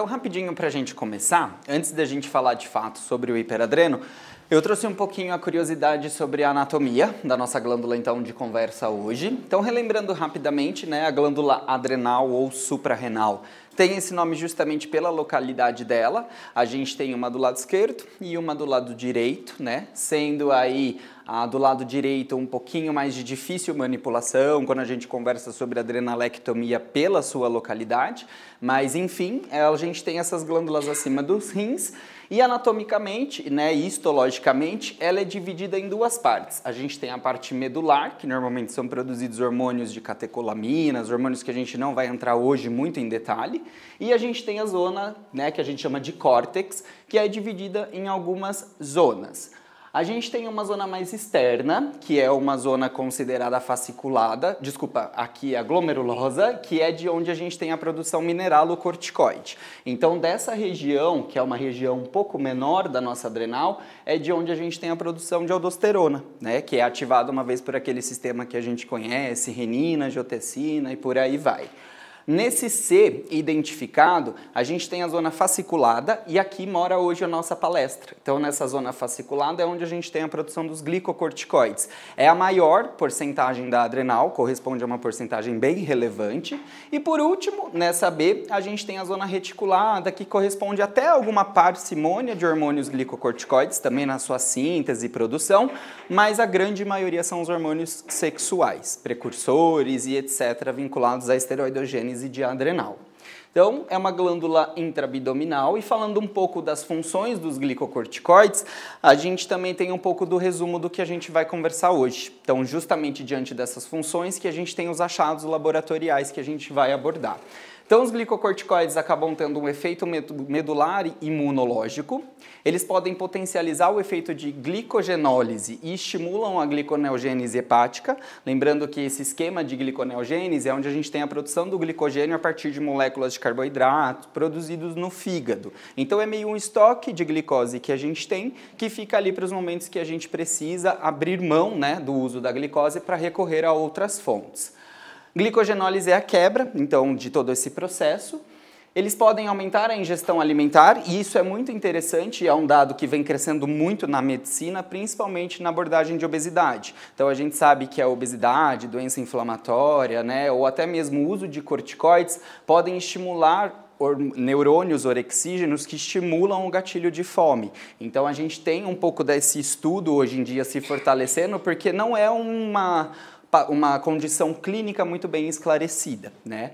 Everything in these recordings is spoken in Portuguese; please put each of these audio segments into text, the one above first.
Então, rapidinho para a gente começar, antes da gente falar de fato sobre o hiperadreno, eu trouxe um pouquinho a curiosidade sobre a anatomia da nossa glândula então de conversa hoje. Então, relembrando rapidamente, né, a glândula adrenal ou suprarrenal tem esse nome justamente pela localidade dela. A gente tem uma do lado esquerdo e uma do lado direito, né? Sendo aí a do lado direito um pouquinho mais de difícil manipulação quando a gente conversa sobre adrenalectomia pela sua localidade, mas enfim, a gente tem essas glândulas acima dos rins e anatomicamente, né, histologicamente, ela é dividida em duas partes. A gente tem a parte medular, que normalmente são produzidos hormônios de catecolaminas, hormônios que a gente não vai entrar hoje muito em detalhe, e a gente tem a zona, né, que a gente chama de córtex, que é dividida em algumas zonas. A gente tem uma zona mais externa, que é uma zona considerada fasciculada, desculpa, aqui é a glomerulosa, que é de onde a gente tem a produção mineralocorticoide. Então, dessa região, que é uma região um pouco menor da nossa adrenal, é de onde a gente tem a produção de aldosterona, né, que é ativada uma vez por aquele sistema que a gente conhece, renina, angiotensina e por aí vai. Nesse C identificado, a gente tem a zona fasciculada e aqui mora hoje a nossa palestra. Então, nessa zona fasciculada é onde a gente tem a produção dos glicocorticoides. É a maior porcentagem da adrenal, corresponde a uma porcentagem bem relevante. E por último, nessa B, a gente tem a zona reticulada, que corresponde até a alguma parcimônia de hormônios glicocorticoides, também na sua síntese e produção, mas a grande maioria são os hormônios sexuais, precursores e etc., vinculados à esteroidogênese síntese de adrenal. Então, é uma glândula intraabdominal e falando um pouco das funções dos glicocorticoides, a gente também tem um pouco do resumo do que a gente vai conversar hoje. Então, justamente diante dessas funções que a gente tem os achados laboratoriais que a gente vai abordar. Então, os glicocorticoides acabam tendo um efeito medular imunológico. Eles podem potencializar o efeito de glicogenólise e estimulam a gliconeogênese hepática. Lembrando que esse esquema de gliconeogênese é onde a gente tem a produção do glicogênio a partir de moléculas de carboidrato produzidos no fígado. Então, é meio um estoque de glicose que a gente tem que fica ali para os momentos que a gente precisa abrir mão né, do uso da glicose para recorrer a outras fontes. Glicogenólise é a quebra, então, de todo esse processo. Eles podem aumentar a ingestão alimentar, e isso é muito interessante, é um dado que vem crescendo muito na medicina, principalmente na abordagem de obesidade. Então a gente sabe que a obesidade, doença inflamatória, né, ou até mesmo o uso de corticoides podem estimular neurônios orexígenos que estimulam o gatilho de fome. Então a gente tem um pouco desse estudo hoje em dia se fortalecendo, porque não é uma uma condição clínica muito bem esclarecida, né?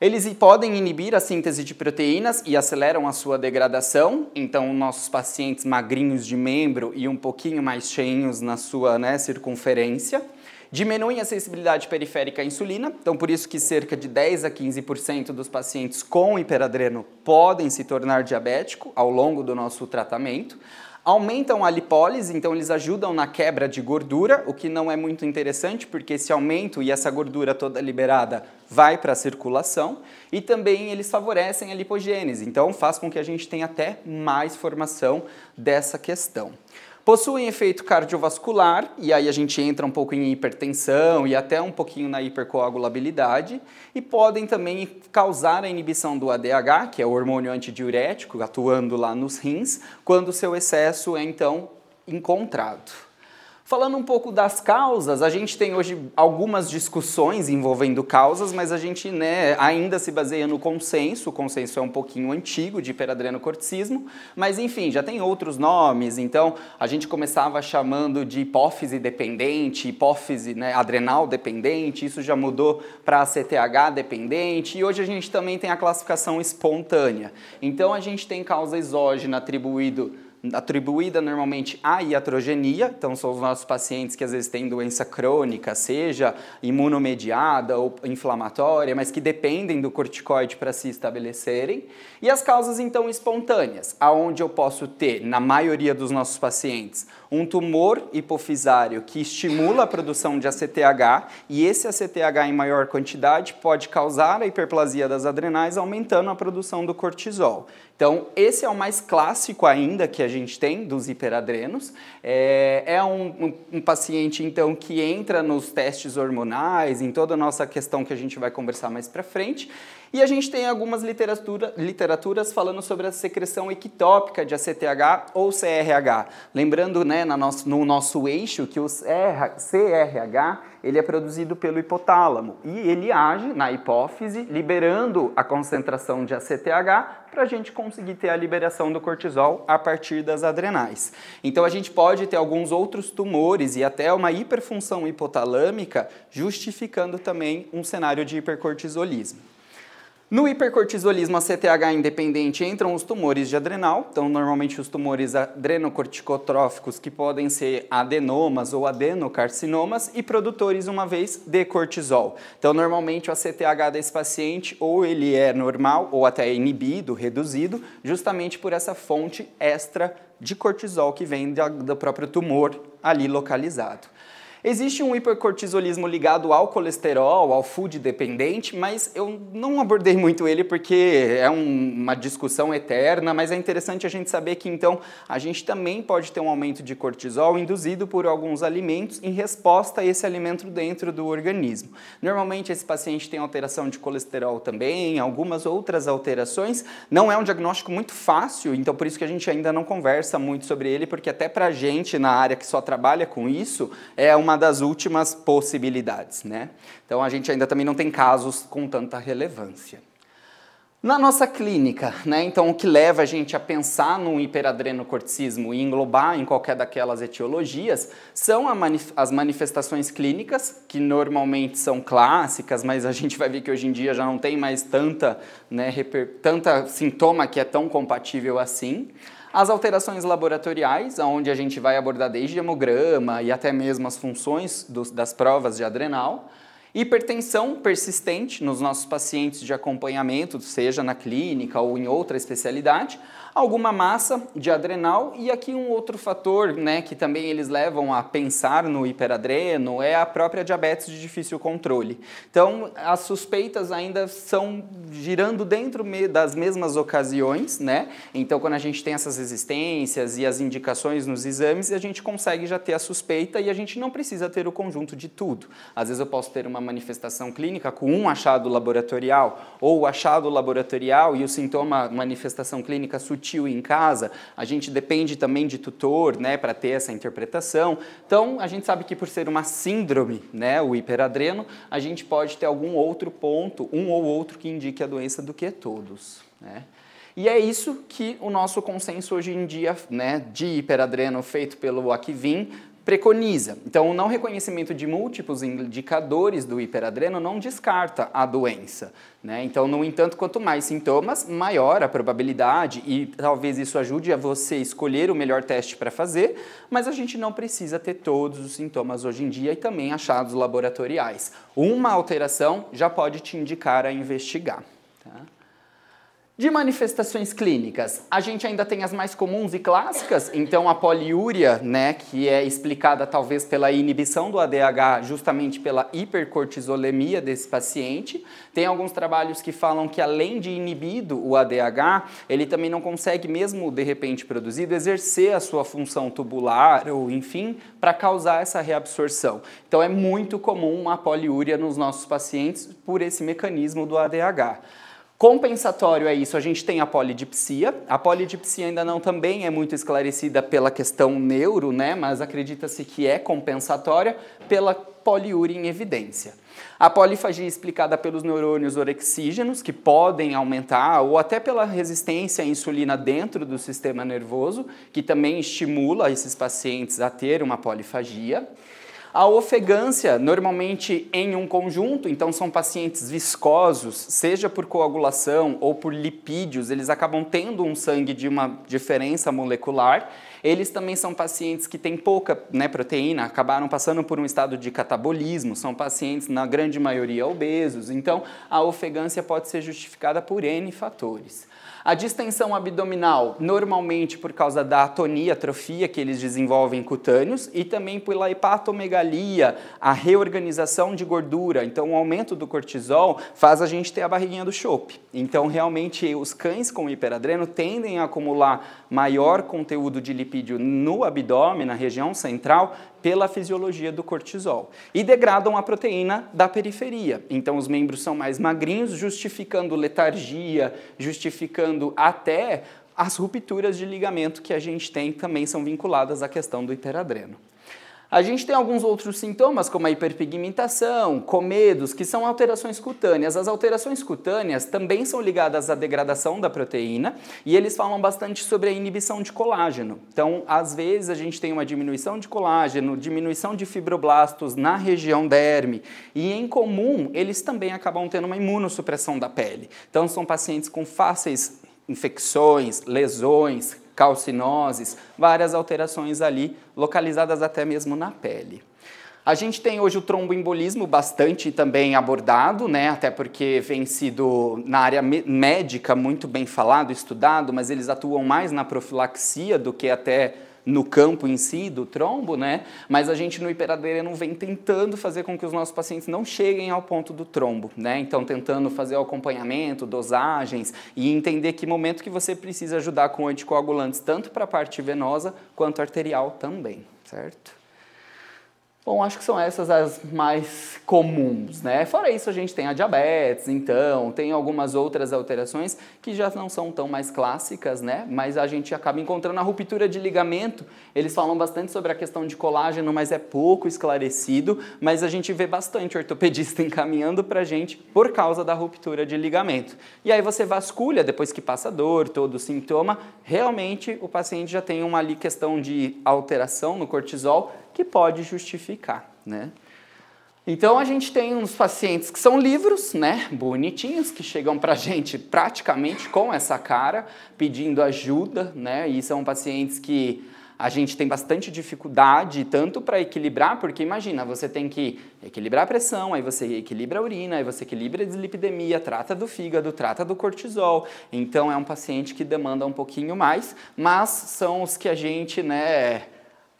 Eles podem inibir a síntese de proteínas e aceleram a sua degradação. Então, nossos pacientes magrinhos de membro e um pouquinho mais cheinhos na sua né, circunferência. Diminuem a sensibilidade periférica à insulina, então por isso que cerca de 10 a 15% dos pacientes com hiperadreno podem se tornar diabético ao longo do nosso tratamento aumentam a lipólise, então eles ajudam na quebra de gordura, o que não é muito interessante, porque esse aumento e essa gordura toda liberada vai para a circulação, e também eles favorecem a lipogênese, então faz com que a gente tenha até mais formação dessa questão. Possuem efeito cardiovascular, e aí a gente entra um pouco em hipertensão e até um pouquinho na hipercoagulabilidade, e podem também causar a inibição do ADH, que é o hormônio antidiurético, atuando lá nos rins, quando seu excesso é então encontrado. Falando um pouco das causas, a gente tem hoje algumas discussões envolvendo causas, mas a gente né, ainda se baseia no consenso. O consenso é um pouquinho antigo de hiperadrenocorticismo, mas enfim, já tem outros nomes. Então, a gente começava chamando de hipófise dependente, hipófise né, adrenal dependente, isso já mudou para CTH dependente, e hoje a gente também tem a classificação espontânea. Então, a gente tem causa exógena atribuído atribuída normalmente à iatrogenia, então são os nossos pacientes que às vezes têm doença crônica, seja imunomediada ou inflamatória, mas que dependem do corticoide para se estabelecerem. E as causas então espontâneas, aonde eu posso ter, na maioria dos nossos pacientes, um tumor hipofisário que estimula a produção de ACTH e esse ACTH em maior quantidade pode causar a hiperplasia das adrenais, aumentando a produção do cortisol. Então, esse é o mais clássico ainda que a gente tem dos hiperadrenos. É, é um, um, um, paciente, então, que entra nos testes hormonais, em toda a nossa questão que a gente vai conversar mais para frente. E a gente tem algumas literatura, literaturas falando sobre a secreção ectópica de ACTH ou CRH. Lembrando, né, no nosso, no nosso eixo, que o CRH ele é produzido pelo hipotálamo e ele age na hipófise, liberando a concentração de ACTH para a gente conseguir ter a liberação do cortisol a partir das adrenais. Então a gente pode ter alguns outros tumores e até uma hiperfunção hipotalâmica, justificando também um cenário de hipercortisolismo. No hipercortisolismo ACTH independente entram os tumores de adrenal, então normalmente os tumores adrenocorticotróficos que podem ser adenomas ou adenocarcinomas e produtores uma vez de cortisol. Então normalmente o ACTH desse paciente ou ele é normal ou até inibido, reduzido, justamente por essa fonte extra de cortisol que vem do próprio tumor ali localizado. Existe um hipercortisolismo ligado ao colesterol, ao food dependente, mas eu não abordei muito ele porque é um, uma discussão eterna, mas é interessante a gente saber que então a gente também pode ter um aumento de cortisol induzido por alguns alimentos em resposta a esse alimento dentro do organismo. Normalmente esse paciente tem alteração de colesterol também, algumas outras alterações. Não é um diagnóstico muito fácil, então por isso que a gente ainda não conversa muito sobre ele, porque até pra gente na área que só trabalha com isso, é uma uma das últimas possibilidades, né? Então a gente ainda também não tem casos com tanta relevância. Na nossa clínica, né, então o que leva a gente a pensar no hiperadrenocorticismo e englobar em qualquer daquelas etiologias são manif as manifestações clínicas, que normalmente são clássicas, mas a gente vai ver que hoje em dia já não tem mais tanta, né, tanta sintoma que é tão compatível assim. As alterações laboratoriais, onde a gente vai abordar desde hemograma e até mesmo as funções das provas de adrenal. Hipertensão persistente nos nossos pacientes de acompanhamento, seja na clínica ou em outra especialidade, alguma massa de adrenal e aqui um outro fator, né, que também eles levam a pensar no hiperadreno é a própria diabetes de difícil controle. Então, as suspeitas ainda são girando dentro das mesmas ocasiões, né? Então, quando a gente tem essas resistências e as indicações nos exames, a gente consegue já ter a suspeita e a gente não precisa ter o conjunto de tudo. Às vezes eu posso ter uma manifestação clínica com um achado laboratorial ou achado laboratorial e o sintoma manifestação clínica sutil sutil em casa, a gente depende também de tutor, né, para ter essa interpretação. Então, a gente sabe que por ser uma síndrome, né, o hiperadreno, a gente pode ter algum outro ponto, um ou outro que indique a doença do que todos, né? E é isso que o nosso consenso hoje em dia, né, de hiperadreno feito pelo Akivin, preconiza. Então, o não reconhecimento de múltiplos indicadores do hiperadreno não descarta a doença. Né? Então, no entanto, quanto mais sintomas, maior a probabilidade e talvez isso ajude a você escolher o melhor teste para fazer, mas a gente não precisa ter todos os sintomas hoje em dia e também achados laboratoriais. Uma alteração já pode te indicar a investigar. Tá? De manifestações clínicas, a gente ainda tem as mais comuns e clássicas, então a poliúria, né, que é explicada talvez pela inibição do ADH, justamente pela hipercortisolemia desse paciente. Tem alguns trabalhos que falam que além de inibido o ADH, ele também não consegue, mesmo de repente produzido, exercer a sua função tubular ou enfim, para causar essa reabsorção. Então é muito comum a poliúria nos nossos pacientes por esse mecanismo do ADH. Compensatório é isso, a gente tem a polidipsia. A polidipsia ainda não também é muito esclarecida pela questão neuro, né, mas acredita-se que é compensatória pela poliúria em evidência. A polifagia é explicada pelos neurônios orexígenos, que podem aumentar, ou até pela resistência à insulina dentro do sistema nervoso, que também estimula esses pacientes a ter uma polifagia. A ofegância, normalmente em um conjunto, então são pacientes viscosos, seja por coagulação ou por lipídios, eles acabam tendo um sangue de uma diferença molecular. Eles também são pacientes que têm pouca né, proteína, acabaram passando por um estado de catabolismo, são pacientes, na grande maioria, obesos. Então, a ofegância pode ser justificada por N fatores. A distensão abdominal, normalmente por causa da atonia, atrofia que eles desenvolvem cutâneos e também pela hepatomegalia alia a reorganização de gordura. Então, o aumento do cortisol faz a gente ter a barriguinha do chope. Então, realmente, os cães com hiperadreno tendem a acumular maior conteúdo de lipídio no abdômen, na região central, pela fisiologia do cortisol. E degradam a proteína da periferia. Então, os membros são mais magrinhos, justificando letargia, justificando até as rupturas de ligamento que a gente tem também são vinculadas à questão do hiperadreno. A gente tem alguns outros sintomas, como a hiperpigmentação, comedos, que são alterações cutâneas. As alterações cutâneas também são ligadas à degradação da proteína e eles falam bastante sobre a inibição de colágeno. Então, às vezes, a gente tem uma diminuição de colágeno, diminuição de fibroblastos na região derme e, em comum, eles também acabam tendo uma imunossupressão da pele. Então, são pacientes com fáceis infecções, lesões, calcinoses, várias alterações ali, localizadas até mesmo na pele. A gente tem hoje o tromboembolismo bastante também abordado, né? até porque vem sido na área médica muito bem falado, estudado, mas eles atuam mais na profilaxia do que até no campo em si do trombo, né? Mas a gente no hiperadreno vem tentando fazer com que os nossos pacientes não cheguem ao ponto do trombo, né? Então tentando fazer o acompanhamento, dosagens e entender que momento que você precisa ajudar com anticoagulantes tanto para a parte venosa quanto arterial também, certo? Bom, acho que são essas as mais comuns, né? Fora isso, a gente tem a diabetes, então, tem algumas outras alterações que já não são tão mais clássicas, né? Mas a gente acaba encontrando a ruptura de ligamento. Eles falam bastante sobre a questão de colágeno, mas é pouco esclarecido. Mas a gente vê bastante ortopedista encaminhando pra gente por causa da ruptura de ligamento. E aí você vasculha, depois que passa dor, todo o sintoma, realmente o paciente já tem uma ali questão de alteração no cortisol que pode justificar, né? Então a gente tem uns pacientes que são livros, né, bonitinhos, que chegam para a gente praticamente com essa cara, pedindo ajuda, né, e são pacientes que a gente tem bastante dificuldade, tanto para equilibrar, porque imagina, você tem que equilibrar a pressão, aí você equilibra a urina, aí você equilibra a dislipidemia, trata do fígado, trata do cortisol. Então é um paciente que demanda um pouquinho mais, mas são os que a gente, né,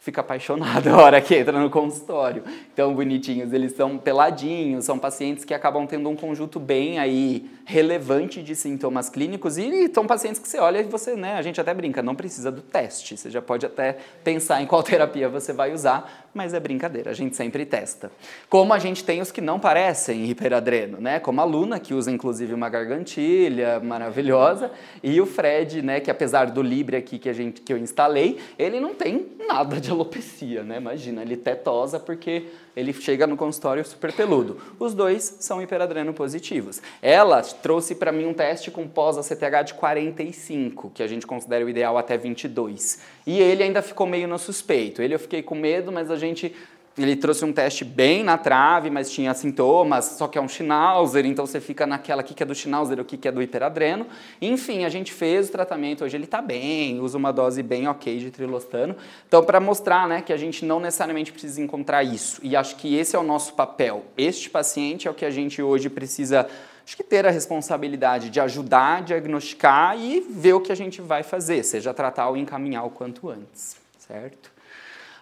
fica apaixonado a hora que entra no consultório. Então, bonitinhos, eles são peladinhos, são pacientes que acabam tendo um conjunto bem aí relevante de sintomas clínicos e são pacientes que você olha e você, né, a gente até brinca, não precisa do teste, você já pode até pensar em qual terapia você vai usar, mas é brincadeira, a gente sempre testa. Como a gente tem os que não parecem hiperadreno, né, como a Luna, que usa inclusive uma gargantilha maravilhosa, e o Fred, né, que apesar do Libre aqui que a gente que eu instalei, ele não tem nada de alopecia, né? Imagina, ele tetosa porque ele chega no consultório super peludo. Os dois são hiperadreno positivos. Ela trouxe para mim um teste com pós-ACTH de 45, que a gente considera o ideal até 22. E ele ainda ficou meio no suspeito. Ele eu fiquei com medo, mas a gente ele trouxe um teste bem na trave, mas tinha sintomas, só que é um Schnauzer, então você fica naquela, o que é do Schnauzer, o que é do hiperadreno. Enfim, a gente fez o tratamento, hoje ele está bem, usa uma dose bem ok de trilostano. Então, para mostrar né, que a gente não necessariamente precisa encontrar isso, e acho que esse é o nosso papel. Este paciente é o que a gente hoje precisa acho que ter a responsabilidade de ajudar, diagnosticar e ver o que a gente vai fazer, seja tratar ou encaminhar o quanto antes, certo?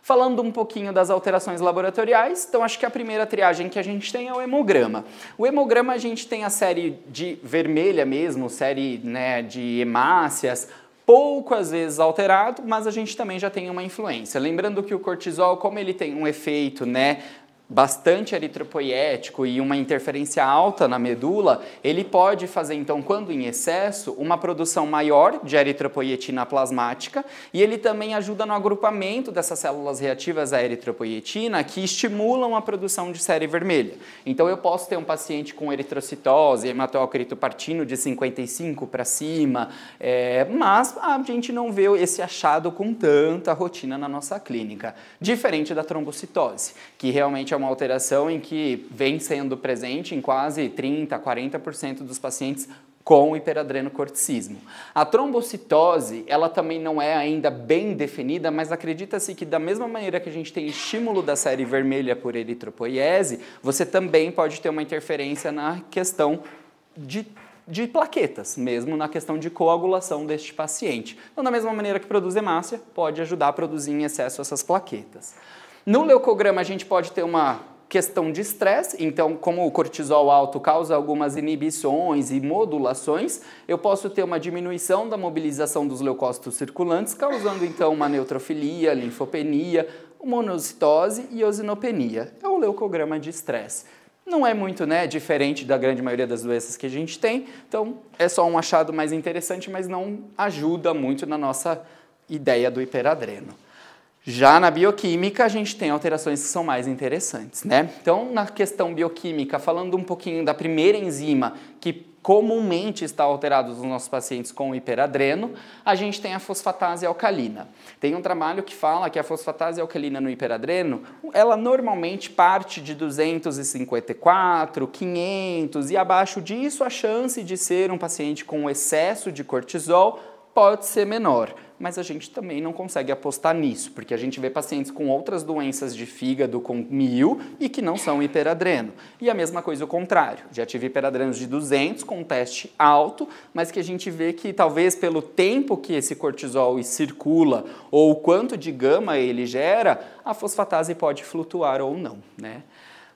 Falando um pouquinho das alterações laboratoriais, então acho que a primeira triagem que a gente tem é o hemograma. O hemograma a gente tem a série de vermelha mesmo, série né, de hemácias, pouco às vezes alterado, mas a gente também já tem uma influência. Lembrando que o cortisol, como ele tem um efeito né, bastante eritropoiético e uma interferência alta na medula, ele pode fazer, então, quando em excesso, uma produção maior de eritropoietina plasmática e ele também ajuda no agrupamento dessas células reativas à eritropoietina que estimulam a produção de série vermelha. Então, eu posso ter um paciente com eritrocitose, hematocritopartino de 55 para cima, é, mas a gente não vê esse achado com tanta rotina na nossa clínica, diferente da trombocitose, que realmente é uma alteração em que vem sendo presente em quase 30%, 40% dos pacientes com hiperadrenocorticismo. A trombocitose, ela também não é ainda bem definida, mas acredita-se que da mesma maneira que a gente tem estímulo da série vermelha por eritropoiese, você também pode ter uma interferência na questão de de plaquetas, mesmo na questão de coagulação deste paciente. Então, da mesma maneira que produz hemácia, pode ajudar a produzir em excesso essas plaquetas. No leucograma, a gente pode ter uma questão de estresse, então, como o cortisol alto causa algumas inibições e modulações, eu posso ter uma diminuição da mobilização dos leucócitos circulantes, causando então uma neutrofilia, linfopenia, monocitose e eosinopenia. É o leucograma de estresse. Não é muito né, diferente da grande maioria das doenças que a gente tem, então é só um achado mais interessante, mas não ajuda muito na nossa ideia do hiperadreno. Já na bioquímica, a gente tem alterações que são mais interessantes, né? Então, na questão bioquímica, falando um pouquinho da primeira enzima que comumente está alterada nos nossos pacientes com hiperadreno, a gente tem a fosfatase alcalina. Tem um trabalho que fala que a fosfatase alcalina no hiperadreno, ela normalmente parte de 254, 500 e abaixo disso a chance de ser um paciente com excesso de cortisol pode ser menor mas a gente também não consegue apostar nisso, porque a gente vê pacientes com outras doenças de fígado com mil e que não são hiperadreno. E a mesma coisa o contrário. Já tive hiperadrenos de 200 com teste alto, mas que a gente vê que talvez pelo tempo que esse cortisol circula ou o quanto de gama ele gera, a fosfatase pode flutuar ou não, né?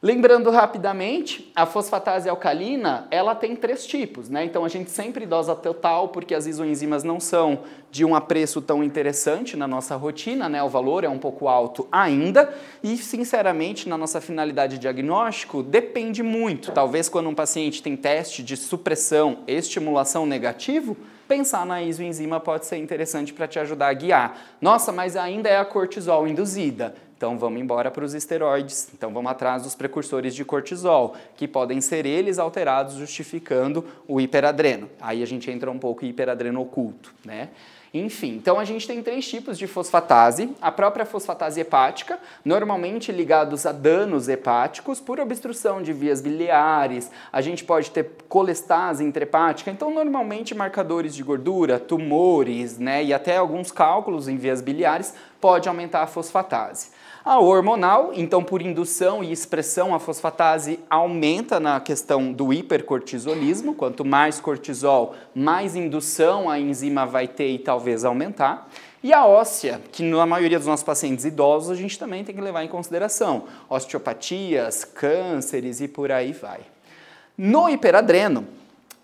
Lembrando rapidamente, a fosfatase alcalina, ela tem três tipos, né? Então a gente sempre dosa total porque as isoenzimas não são de um apreço tão interessante na nossa rotina, né? O valor é um pouco alto ainda e, sinceramente, na nossa finalidade de diagnóstico, depende muito. Talvez quando um paciente tem teste de supressão estimulação negativo, pensar na isoenzima pode ser interessante para te ajudar a guiar. Nossa, mas ainda é a cortisol induzida. Então vamos embora para os esteroides. Então vamos atrás dos precursores de cortisol, que podem ser eles alterados justificando o hiperadreno. Aí a gente entra um pouco em hiperadreno oculto, né? Enfim, então a gente tem três tipos de fosfatase. A própria fosfatase hepática, normalmente ligados a danos hepáticos por obstrução de vias biliares. A gente pode ter colestase intrahepática, então normalmente marcadores de gordura, tumores, né, e até alguns cálculos em vias biliares pode aumentar a fosfatase. A hormonal, então por indução e expressão, a fosfatase aumenta na questão do hipercortisolismo. Quanto mais cortisol, mais indução a enzima vai ter e talvez aumentar. E a óssea, que na maioria dos nossos pacientes idosos a gente também tem que levar em consideração. Osteopatias, cânceres e por aí vai. No hiperadreno,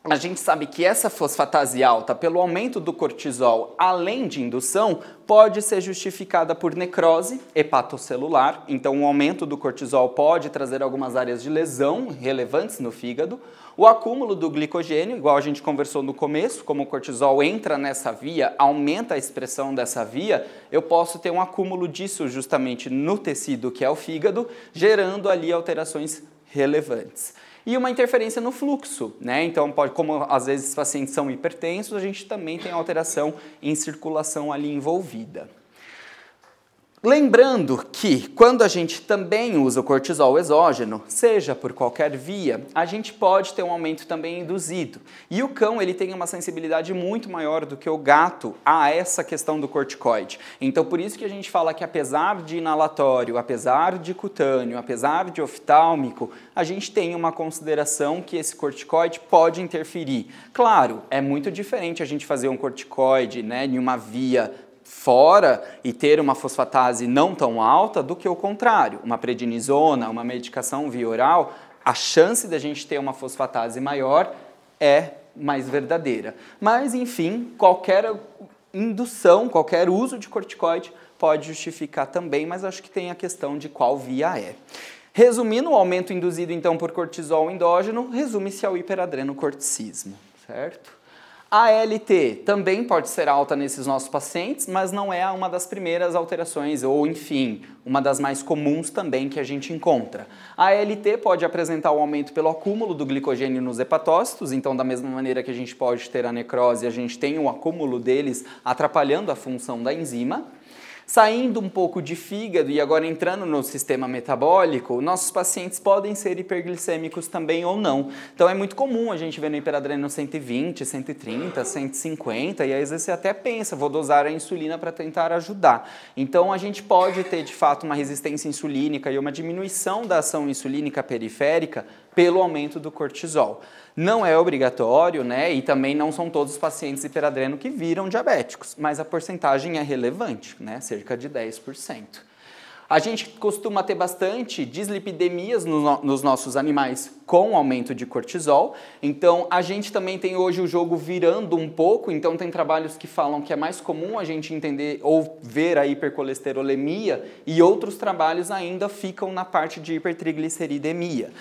a gente sabe que essa fosfatase alta, pelo aumento do cortisol, além de indução, pode ser justificada por necrose hepatocelular. Então, o aumento do cortisol pode trazer algumas áreas de lesão relevantes no fígado. O acúmulo do glicogênio, igual a gente conversou no começo, como o cortisol entra nessa via, aumenta a expressão dessa via, eu posso ter um acúmulo disso justamente no tecido que é o fígado, gerando ali alterações relevantes e uma interferência no fluxo, né? Então, pode, como às vezes os pacientes são hipertensos, a gente também tem alteração em circulação ali envolvida. Lembrando que quando a gente também usa o cortisol exógeno, seja por qualquer via, a gente pode ter um aumento também induzido. E o cão ele tem uma sensibilidade muito maior do que o gato a essa questão do corticoide. Então por isso que a gente fala que apesar de inalatório, apesar de cutâneo, apesar de oftálmico, a gente tem uma consideração que esse corticoide pode interferir. Claro, é muito diferente a gente fazer um corticoide né, em uma via fora e ter uma fosfatase não tão alta do que o contrário. Uma prednisona, uma medicação via oral, a chance da gente ter uma fosfatase maior é mais verdadeira. Mas, enfim, qualquer indução, qualquer uso de corticoide pode justificar também, mas acho que tem a questão de qual via é. Resumindo, o aumento induzido então por cortisol endógeno resume-se ao hiperadrenocorticismo, certo? A ALT também pode ser alta nesses nossos pacientes, mas não é uma das primeiras alterações, ou enfim, uma das mais comuns também que a gente encontra. A ALT pode apresentar o aumento pelo acúmulo do glicogênio nos hepatócitos, então, da mesma maneira que a gente pode ter a necrose, a gente tem o acúmulo deles atrapalhando a função da enzima. Saindo um pouco de fígado e agora entrando no sistema metabólico, nossos pacientes podem ser hiperglicêmicos também ou não. Então é muito comum a gente ver no hiperadreno 120, 130, 150 e às vezes você até pensa, vou dosar a insulina para tentar ajudar. Então a gente pode ter de fato uma resistência insulínica e uma diminuição da ação insulínica periférica pelo aumento do cortisol. Não é obrigatório, né? E também não são todos os pacientes hiperadreno que viram diabéticos, mas a porcentagem é relevante, né? Cerca de 10%. A gente costuma ter bastante dislipidemias no, nos nossos animais com aumento de cortisol. Então, a gente também tem hoje o jogo virando um pouco. Então, tem trabalhos que falam que é mais comum a gente entender ou ver a hipercolesterolemia e outros trabalhos ainda ficam na parte de hipertrigliceridemia.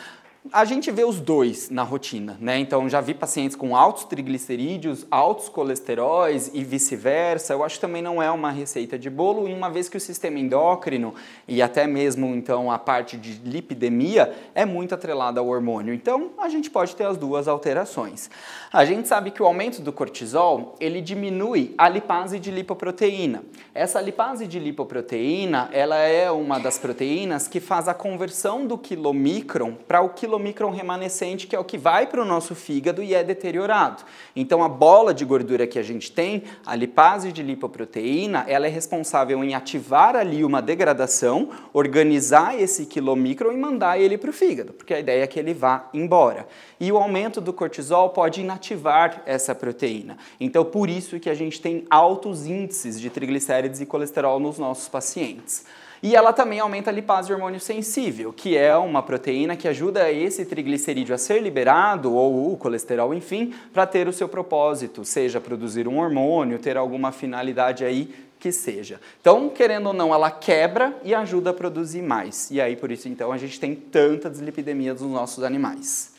A gente vê os dois na rotina, né? Então já vi pacientes com altos triglicerídeos, altos colesteróis e vice-versa. Eu acho que também não é uma receita de bolo, uma vez que o sistema endócrino e até mesmo então a parte de lipidemia é muito atrelada ao hormônio. Então a gente pode ter as duas alterações. A gente sabe que o aumento do cortisol, ele diminui a lipase de lipoproteína. Essa lipase de lipoproteína, ela é uma das proteínas que faz a conversão do quilomicron para o quilomicron quilomicron remanescente, que é o que vai para o nosso fígado e é deteriorado. Então, a bola de gordura que a gente tem, a lipase de lipoproteína, ela é responsável em ativar ali uma degradação, organizar esse quilomicron e mandar ele para o fígado, porque a ideia é que ele vá embora. E o aumento do cortisol pode inativar essa proteína. Então, por isso que a gente tem altos índices de triglicérides e colesterol nos nossos pacientes. E ela também aumenta a lipase hormônio sensível, que é uma proteína que ajuda esse triglicerídeo a ser liberado, ou o colesterol, enfim, para ter o seu propósito, seja produzir um hormônio, ter alguma finalidade aí que seja. Então, querendo ou não, ela quebra e ajuda a produzir mais. E aí, por isso, então, a gente tem tanta dislipidemia nos nossos animais.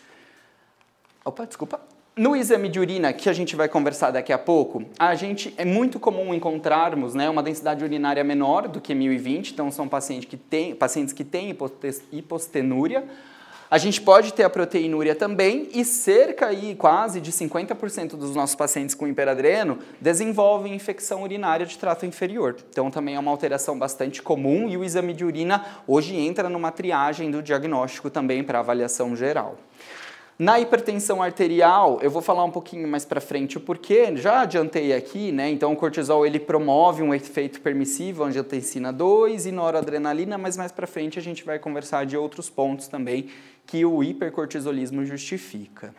Opa, desculpa. No exame de urina, que a gente vai conversar daqui a pouco, a gente é muito comum encontrarmos né, uma densidade urinária menor do que 1020, então são pacientes que têm, pacientes que têm hipostenúria. A gente pode ter a proteinúria também e cerca aí quase de 50% dos nossos pacientes com hiperadreno desenvolvem infecção urinária de trato inferior. Então também é uma alteração bastante comum e o exame de urina hoje entra numa triagem do diagnóstico também para avaliação geral. Na hipertensão arterial, eu vou falar um pouquinho mais para frente o porquê, já adiantei aqui, né? Então o cortisol ele promove um efeito permissivo, angiotensina 2 e noradrenalina, mas mais para frente a gente vai conversar de outros pontos também que o hipercortisolismo justifica.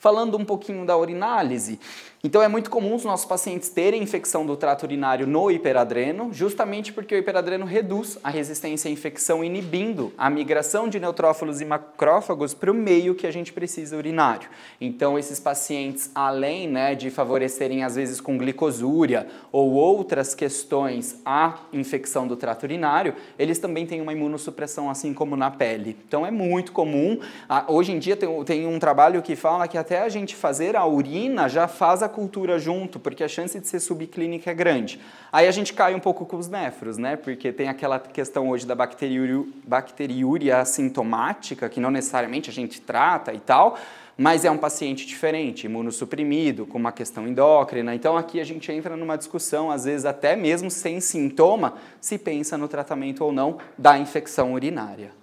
Falando um pouquinho da urinálise, então é muito comum os nossos pacientes terem infecção do trato urinário no hiperadreno, justamente porque o hiperadreno reduz a resistência à infecção, inibindo a migração de neutrófilos e macrófagos para o meio que a gente precisa urinário. Então esses pacientes, além né, de favorecerem às vezes com glicosúria ou outras questões a infecção do trato urinário, eles também têm uma imunossupressão assim como na pele. Então é muito comum. Hoje em dia tem, um trabalho que fala que até a gente fazer a urina já faz a cultura junto, porque a chance de ser subclínica é grande. Aí a gente cai um pouco com os nefros, né? Porque tem aquela questão hoje da bacteriúria, assintomática, que não necessariamente a gente trata e tal, mas é um paciente diferente, imunossuprimido, com uma questão endócrina. Então aqui a gente entra numa discussão, às vezes até mesmo sem sintoma, se pensa no tratamento ou não da infecção urinária.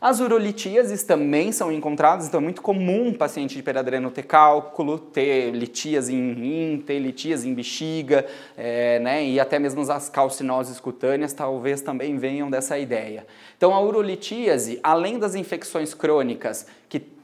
As urolitíases também são encontradas, então é muito comum um paciente de hiperadreno ter cálculo, ter litíase em rim, ter litíase em bexiga, é, né, e até mesmo as calcinoses cutâneas talvez também venham dessa ideia. Então a urolitíase, além das infecções crônicas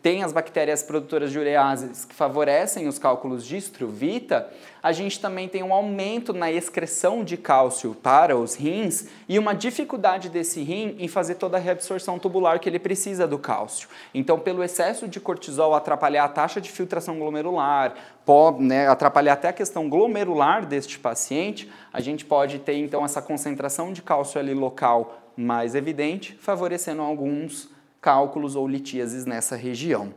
tem as bactérias produtoras de ureases que favorecem os cálculos de estruvita, a gente também tem um aumento na excreção de cálcio para os rins e uma dificuldade desse rim em fazer toda a reabsorção tubular que ele precisa do cálcio. Então, pelo excesso de cortisol atrapalhar a taxa de filtração glomerular, pode né, atrapalhar até a questão glomerular deste paciente, a gente pode ter então essa concentração de cálcio ali local mais evidente, favorecendo alguns cálculos ou litíases nessa região.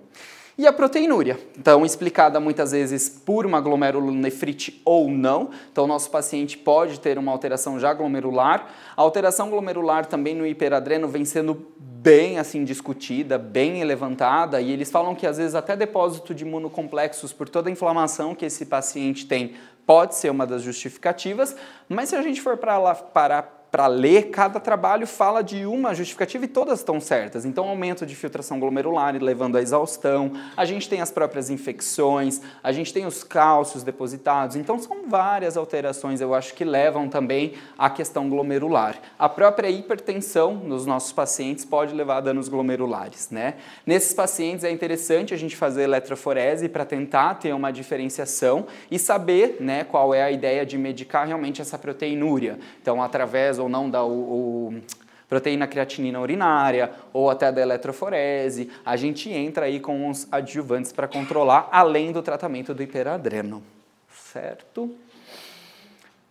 E a proteinúria, então explicada muitas vezes por uma glomerulonefrite ou não. Então, nosso paciente pode ter uma alteração já glomerular. A alteração glomerular também no hiperadreno vem sendo bem assim discutida, bem levantada, e eles falam que às vezes até depósito de imunocomplexos por toda a inflamação que esse paciente tem pode ser uma das justificativas, mas se a gente for para lá parar para ler, cada trabalho fala de uma justificativa e todas estão certas. Então, aumento de filtração glomerular levando à exaustão, a gente tem as próprias infecções, a gente tem os cálcios depositados. Então, são várias alterações, eu acho, que levam também à questão glomerular. A própria hipertensão nos nossos pacientes pode levar a danos glomerulares, né? Nesses pacientes é interessante a gente fazer eletroforese para tentar ter uma diferenciação e saber, né, qual é a ideia de medicar realmente essa proteinúria. Então, através ou não da o, o proteína creatinina urinária ou até da eletroforese. A gente entra aí com os adjuvantes para controlar, além do tratamento do hiperadreno. Certo?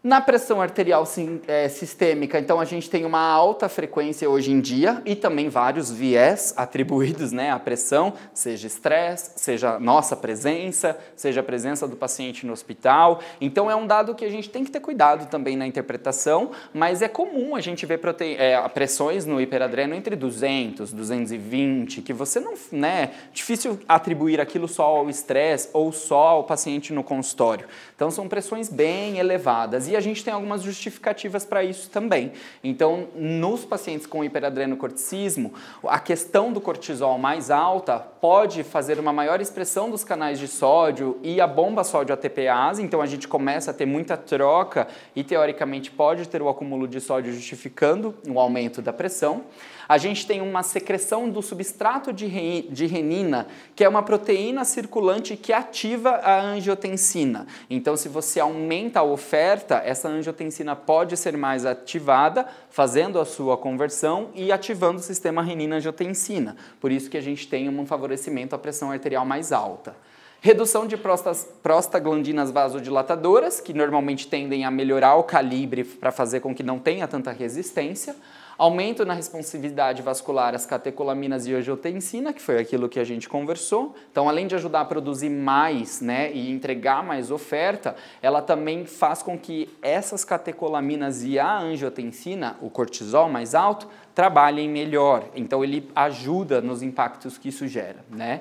Na pressão arterial sim, é, sistêmica, então a gente tem uma alta frequência hoje em dia e também vários viés atribuídos né, à pressão, seja estresse, seja nossa presença, seja a presença do paciente no hospital. Então é um dado que a gente tem que ter cuidado também na interpretação, mas é comum a gente ver é, pressões no hiperadreno entre 200, 220, que você não, né, difícil atribuir aquilo só ao estresse ou só ao paciente no consultório. Então são pressões bem elevadas e a gente tem algumas justificativas para isso também. Então, nos pacientes com hiperadrenocorticismo, a questão do cortisol mais alta pode fazer uma maior expressão dos canais de sódio e a bomba sódio ATPase, então a gente começa a ter muita troca e teoricamente pode ter o acúmulo de sódio justificando o aumento da pressão. A gente tem uma secreção do substrato de, renina, que é uma proteína circulante que ativa a angiotensina. Então, se você aumenta a oferta, essa angiotensina pode ser mais ativada, fazendo a sua conversão e ativando o sistema renina-angiotensina. Por isso que a gente tem um favorecimento à pressão arterial mais alta. Redução de prostas, prostaglandinas vasodilatadoras, que normalmente tendem a melhorar o calibre para fazer com que não tenha tanta resistência aumento na responsividade vascular às catecolaminas e angiotensina, que foi aquilo que a gente conversou. Então, além de ajudar a produzir mais né, e entregar mais oferta, ela também faz com que essas catecolaminas e a angiotensina, o cortisol mais alto, trabalhem melhor. Então, ele ajuda nos impactos que isso gera. Né?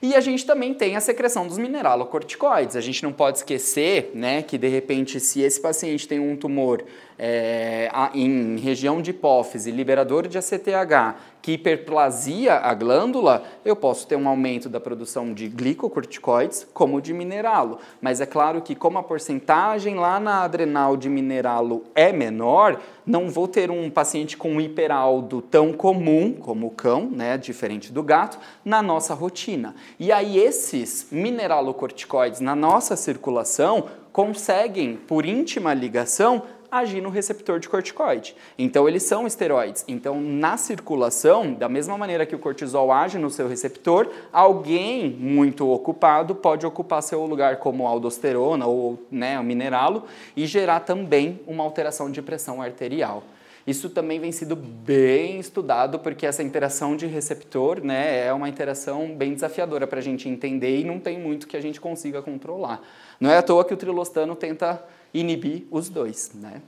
E a gente também tem a secreção dos mineralocorticoides. A gente não pode esquecer né, que, de repente, se esse paciente tem um tumor é, em região de hipófise, liberador de ACTH, que hiperplasia a glândula, eu posso ter um aumento da produção de glicocorticoides como de mineralo. Mas é claro que como a porcentagem lá na adrenal de mineralo é menor, não vou ter um paciente com hiperaldo tão comum como o cão, né, diferente do gato, na nossa rotina. E aí esses mineralocorticoides na nossa circulação conseguem, por íntima ligação, agir no receptor de corticoide. Então, eles são esteroides. Então, na circulação, da mesma maneira que o cortisol age no seu receptor, alguém muito ocupado pode ocupar seu lugar como aldosterona ou né, mineralo e gerar também uma alteração de pressão arterial. Isso também vem sido bem estudado, porque essa interação de receptor né, é uma interação bem desafiadora para a gente entender e não tem muito que a gente consiga controlar. Não é à toa que o trilostano tenta inibir os dois, né?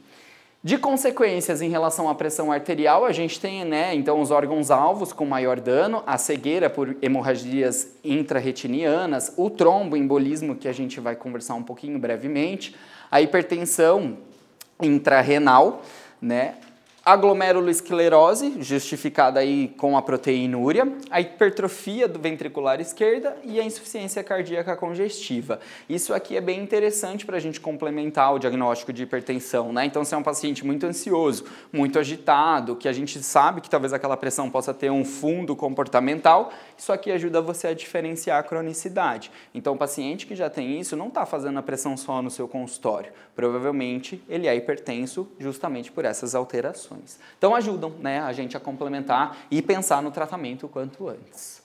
De consequências em relação à pressão arterial, a gente tem, né, então os órgãos alvos com maior dano, a cegueira por hemorragias intrarretinianas, o tromboembolismo que a gente vai conversar um pouquinho brevemente, a hipertensão intrarrenal, né, a glomeruloesclerose, justificada aí com a proteinúria, a hipertrofia do ventricular esquerda e a insuficiência cardíaca congestiva. Isso aqui é bem interessante para a gente complementar o diagnóstico de hipertensão, né? Então, se é um paciente muito ansioso, muito agitado, que a gente sabe que talvez aquela pressão possa ter um fundo comportamental, isso aqui ajuda você a diferenciar a cronicidade. Então, o paciente que já tem isso não está fazendo a pressão só no seu consultório. Provavelmente ele é hipertenso justamente por essas alterações. Então ajudam né, a gente a complementar e pensar no tratamento o quanto antes.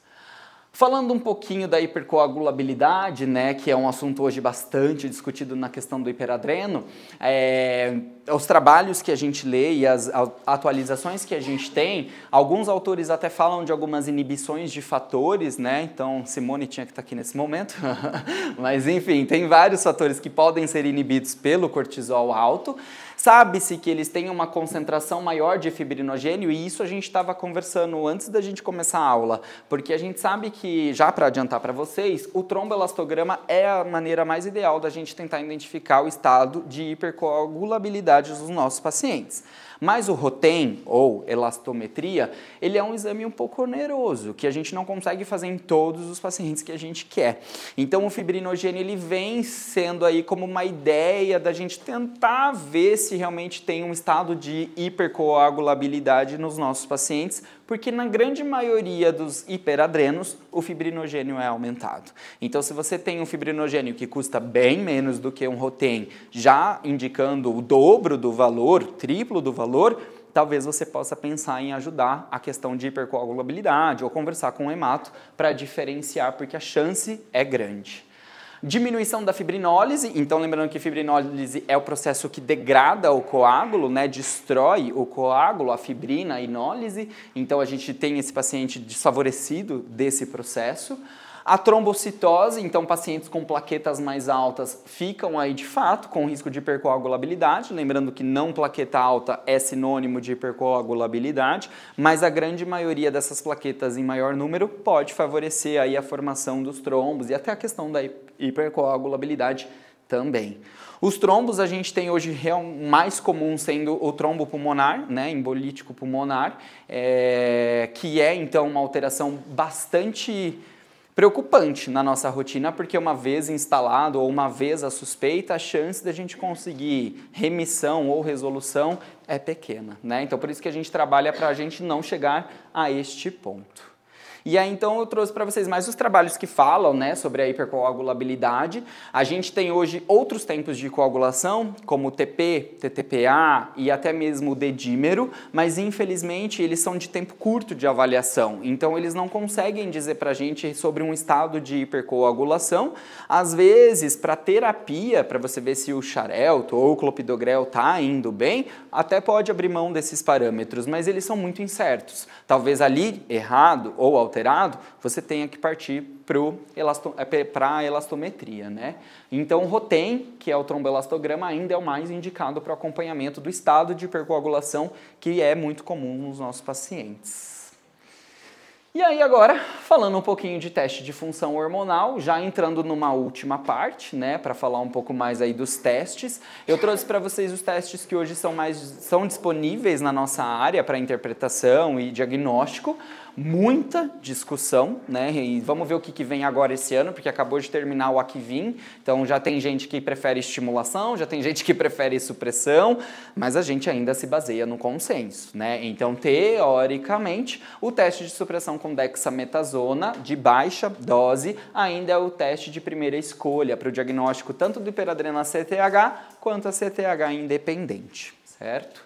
Falando um pouquinho da hipercoagulabilidade, né, que é um assunto hoje bastante discutido na questão do hiperadreno, é, os trabalhos que a gente lê e as atualizações que a gente tem, alguns autores até falam de algumas inibições de fatores, né? Então, Simone tinha que estar aqui nesse momento. Mas, enfim, tem vários fatores que podem ser inibidos pelo cortisol alto. Sabe-se que eles têm uma concentração maior de fibrinogênio e isso a gente estava conversando antes da gente começar a aula, porque a gente sabe que, já para adiantar para vocês, o tromboelastograma é a maneira mais ideal da gente tentar identificar o estado de hipercoagulabilidade dos nossos pacientes. Mas o ROTEM, ou elastometria, ele é um exame um pouco oneroso, que a gente não consegue fazer em todos os pacientes que a gente quer. Então o fibrinogênio ele vem sendo aí como uma ideia da gente tentar ver se realmente tem um estado de hipercoagulabilidade nos nossos pacientes, porque na grande maioria dos hiperadrenos o fibrinogênio é aumentado. Então, se você tem um fibrinogênio que custa bem menos do que um Rotem, já indicando o dobro do valor, triplo do valor, talvez você possa pensar em ajudar a questão de hipercoagulabilidade ou conversar com o hemato para diferenciar, porque a chance é grande. Diminuição da fibrinólise, então lembrando que fibrinólise é o processo que degrada o coágulo, né, destrói o coágulo, a fibrina, a inólise, então a gente tem esse paciente desfavorecido desse processo. A trombocitose, então pacientes com plaquetas mais altas ficam aí de fato com risco de hipercoagulabilidade, lembrando que não plaqueta alta é sinônimo de hipercoagulabilidade, mas a grande maioria dessas plaquetas em maior número pode favorecer aí a formação dos trombos e até a questão da hipercoagulabilidade também. Os trombos a gente tem hoje mais comum sendo o trombo pulmonar, né, embolítico pulmonar, é, que é então uma alteração bastante preocupante na nossa rotina, porque uma vez instalado ou uma vez a suspeita, a chance da gente conseguir remissão ou resolução é pequena. Né? Então, por isso que a gente trabalha para a gente não chegar a este ponto. E aí então eu trouxe para vocês mais os trabalhos que falam né, sobre a hipercoagulabilidade. A gente tem hoje outros tempos de coagulação, como o TP, TTPA e até mesmo o dedímero, mas infelizmente eles são de tempo curto de avaliação. Então eles não conseguem dizer para a gente sobre um estado de hipercoagulação. Às vezes, para terapia, para você ver se o xarelto ou o clopidogrel está indo bem, até pode abrir mão desses parâmetros, mas eles são muito incertos. Talvez ali errado ou alterado alterado, você tenha que partir para é, a elastometria. Né? Então, o ROTEM, que é o tromboelastograma, ainda é o mais indicado para o acompanhamento do estado de hipercoagulação, que é muito comum nos nossos pacientes. E aí agora, falando um pouquinho de teste de função hormonal, já entrando numa última parte, né, para falar um pouco mais aí dos testes, eu trouxe para vocês os testes que hoje são mais são disponíveis na nossa área para interpretação e diagnóstico, muita discussão, né? E vamos ver o que, que vem agora esse ano, porque acabou de terminar o Aquivim, então já tem gente que prefere estimulação, já tem gente que prefere supressão, mas a gente ainda se baseia no consenso, né? Então, teoricamente, o teste de supressão com dexametasona de baixa dose ainda é o teste de primeira escolha para o diagnóstico tanto do hiperadrena CTH quanto a CTH independente, certo?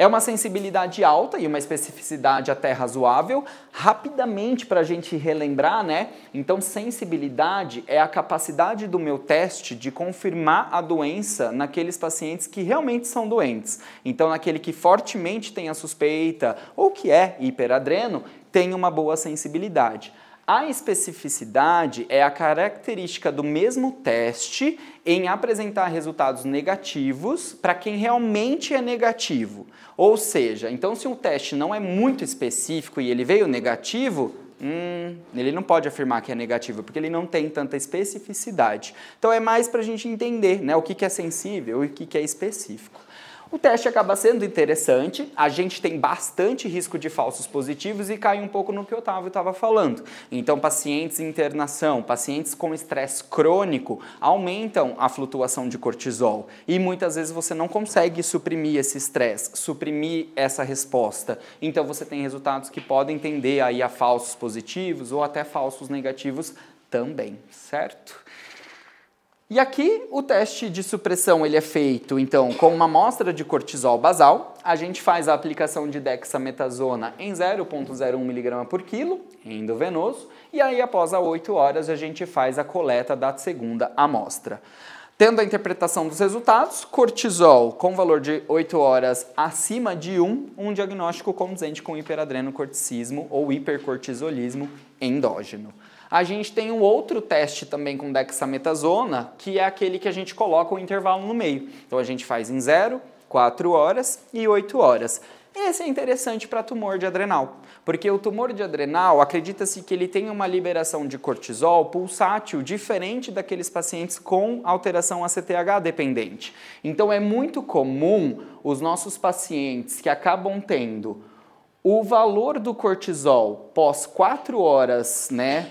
É uma sensibilidade alta e uma especificidade até razoável. Rapidamente, para a gente relembrar, né? Então, sensibilidade é a capacidade do meu teste de confirmar a doença naqueles pacientes que realmente são doentes. Então, naquele que fortemente tem a suspeita ou que é hiperadreno, tem uma boa sensibilidade. A especificidade é a característica do mesmo teste em apresentar resultados negativos para quem realmente é negativo. Ou seja, então se um teste não é muito específico e ele veio negativo, hum, ele não pode afirmar que é negativo, porque ele não tem tanta especificidade. Então é mais para a gente entender né, o que, que é sensível e o que, que é específico. O teste acaba sendo interessante, a gente tem bastante risco de falsos positivos e cai um pouco no que o Otávio estava falando. Então, pacientes em internação, pacientes com estresse crônico, aumentam a flutuação de cortisol e muitas vezes você não consegue suprimir esse estresse, suprimir essa resposta. Então, você tem resultados que podem tender aí a falsos positivos ou até falsos negativos também, certo? E aqui o teste de supressão ele é feito então com uma amostra de cortisol basal. A gente faz a aplicação de dexametasona em 0,01 mg por quilo endovenoso e aí após as 8 horas a gente faz a coleta da segunda amostra. Tendo a interpretação dos resultados, cortisol com valor de 8 horas acima de 1, um diagnóstico condizente com hiperadrenocorticismo ou hipercortisolismo endógeno. A gente tem um outro teste também com dexametasona, que é aquele que a gente coloca o intervalo no meio. Então a gente faz em 0, 4 horas e 8 horas. Esse é interessante para tumor de adrenal, porque o tumor de adrenal acredita-se que ele tem uma liberação de cortisol pulsátil diferente daqueles pacientes com alteração ACTH dependente. Então é muito comum os nossos pacientes que acabam tendo o valor do cortisol pós 4 horas, né,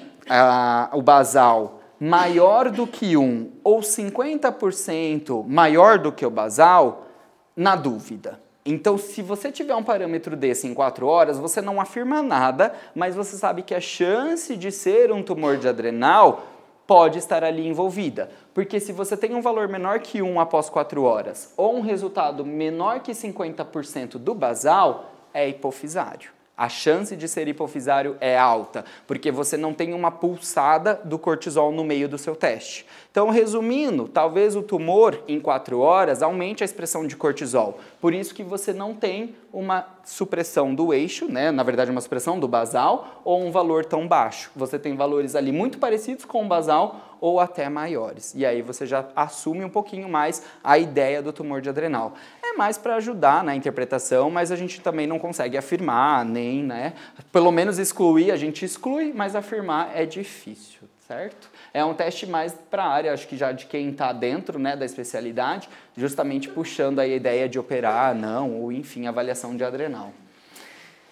o basal maior do que 1 ou 50% maior do que o basal, na dúvida. Então, se você tiver um parâmetro desse em 4 horas, você não afirma nada, mas você sabe que a chance de ser um tumor de adrenal pode estar ali envolvida. Porque se você tem um valor menor que 1 após 4 horas ou um resultado menor que 50% do basal, é hipofisário a chance de ser hipofisário é alta, porque você não tem uma pulsada do cortisol no meio do seu teste. Então, resumindo, talvez o tumor em 4 horas aumente a expressão de cortisol. Por isso que você não tem uma supressão do eixo, né? na verdade uma supressão do basal, ou um valor tão baixo. Você tem valores ali muito parecidos com o basal ou até maiores. E aí você já assume um pouquinho mais a ideia do tumor de adrenal é mais para ajudar na interpretação, mas a gente também não consegue afirmar, nem, né? Pelo menos excluir, a gente exclui, mas afirmar é difícil, certo? É um teste mais para a área, acho que já de quem está dentro né, da especialidade, justamente puxando a ideia de operar, não, ou enfim, avaliação de adrenal.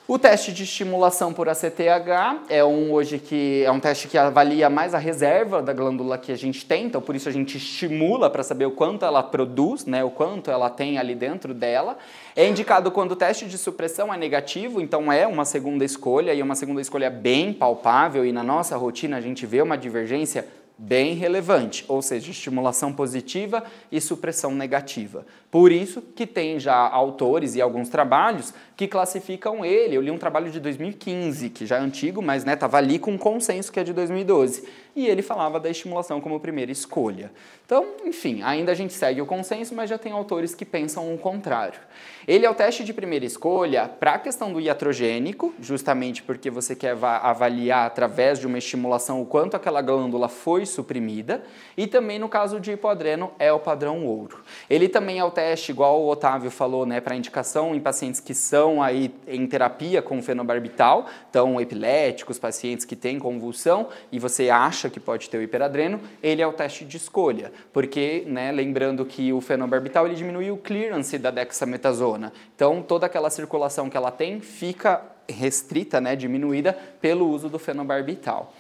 O teste de estimulação por ACTH é um hoje que é um teste que avalia mais a reserva da glândula que a gente tem, então por isso a gente estimula para saber o quanto ela produz, né, o quanto ela tem ali dentro dela. É indicado quando o teste de supressão é negativo, então é uma segunda escolha e uma segunda escolha bem palpável e na nossa rotina a gente vê uma divergência bem relevante, ou seja, estimulação positiva e supressão negativa. Por isso que tem já autores e alguns trabalhos que classificam ele. Eu li um trabalho de 2015, que já é antigo, mas estava né, ali com um consenso que é de 2012. E ele falava da estimulação como primeira escolha. Então, enfim, ainda a gente segue o consenso, mas já tem autores que pensam o contrário. Ele é o teste de primeira escolha para a questão do iatrogênico, justamente porque você quer avaliar através de uma estimulação o quanto aquela glândula foi suprimida, e também no caso de hipoadreno é o padrão ouro. Ele também é o teste, igual o Otávio falou, né, para indicação em pacientes que são aí em terapia com fenobarbital, então epiléticos, pacientes que têm convulsão e você acha que pode ter o hiperadreno, ele é o teste de escolha, porque, né, lembrando que o fenobarbital ele diminui o clearance da dexametasona, então toda aquela circulação que ela tem fica restrita, né, diminuída pelo uso do fenobarbital.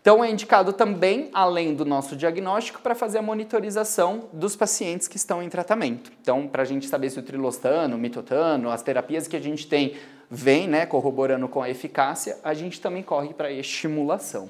Então, é indicado também, além do nosso diagnóstico, para fazer a monitorização dos pacientes que estão em tratamento. Então, para a gente saber se o trilostano, o mitotano, as terapias que a gente tem vêm né, corroborando com a eficácia, a gente também corre para a estimulação.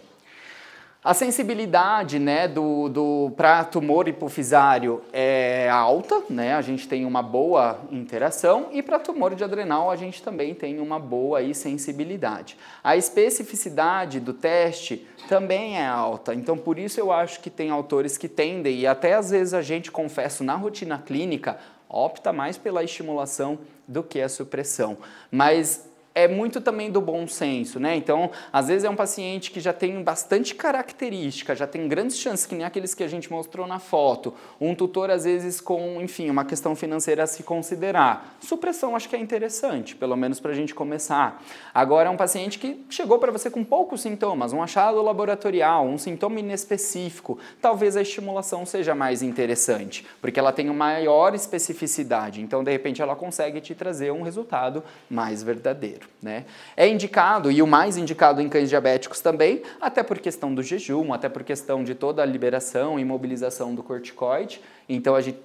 A sensibilidade né, do, do, para tumor hipofisário é alta, né, a gente tem uma boa interação, e para tumor de adrenal a gente também tem uma boa aí, sensibilidade. A especificidade do teste também é alta, então por isso eu acho que tem autores que tendem, e até às vezes a gente, confesso, na rotina clínica, opta mais pela estimulação do que a supressão. Mas é muito também do bom senso, né? Então, às vezes é um paciente que já tem bastante característica, já tem grandes chances, que nem aqueles que a gente mostrou na foto. Um tutor, às vezes, com, enfim, uma questão financeira a se considerar. Supressão acho que é interessante, pelo menos para a gente começar. Agora, é um paciente que chegou para você com poucos sintomas, um achado laboratorial, um sintoma inespecífico. Talvez a estimulação seja mais interessante, porque ela tem maior especificidade. Então, de repente, ela consegue te trazer um resultado mais verdadeiro. Né? É indicado, e o mais indicado em cães diabéticos também, até por questão do jejum, até por questão de toda a liberação e mobilização do corticoide. Então a gente,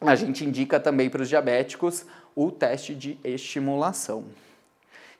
a gente indica também para os diabéticos o teste de estimulação.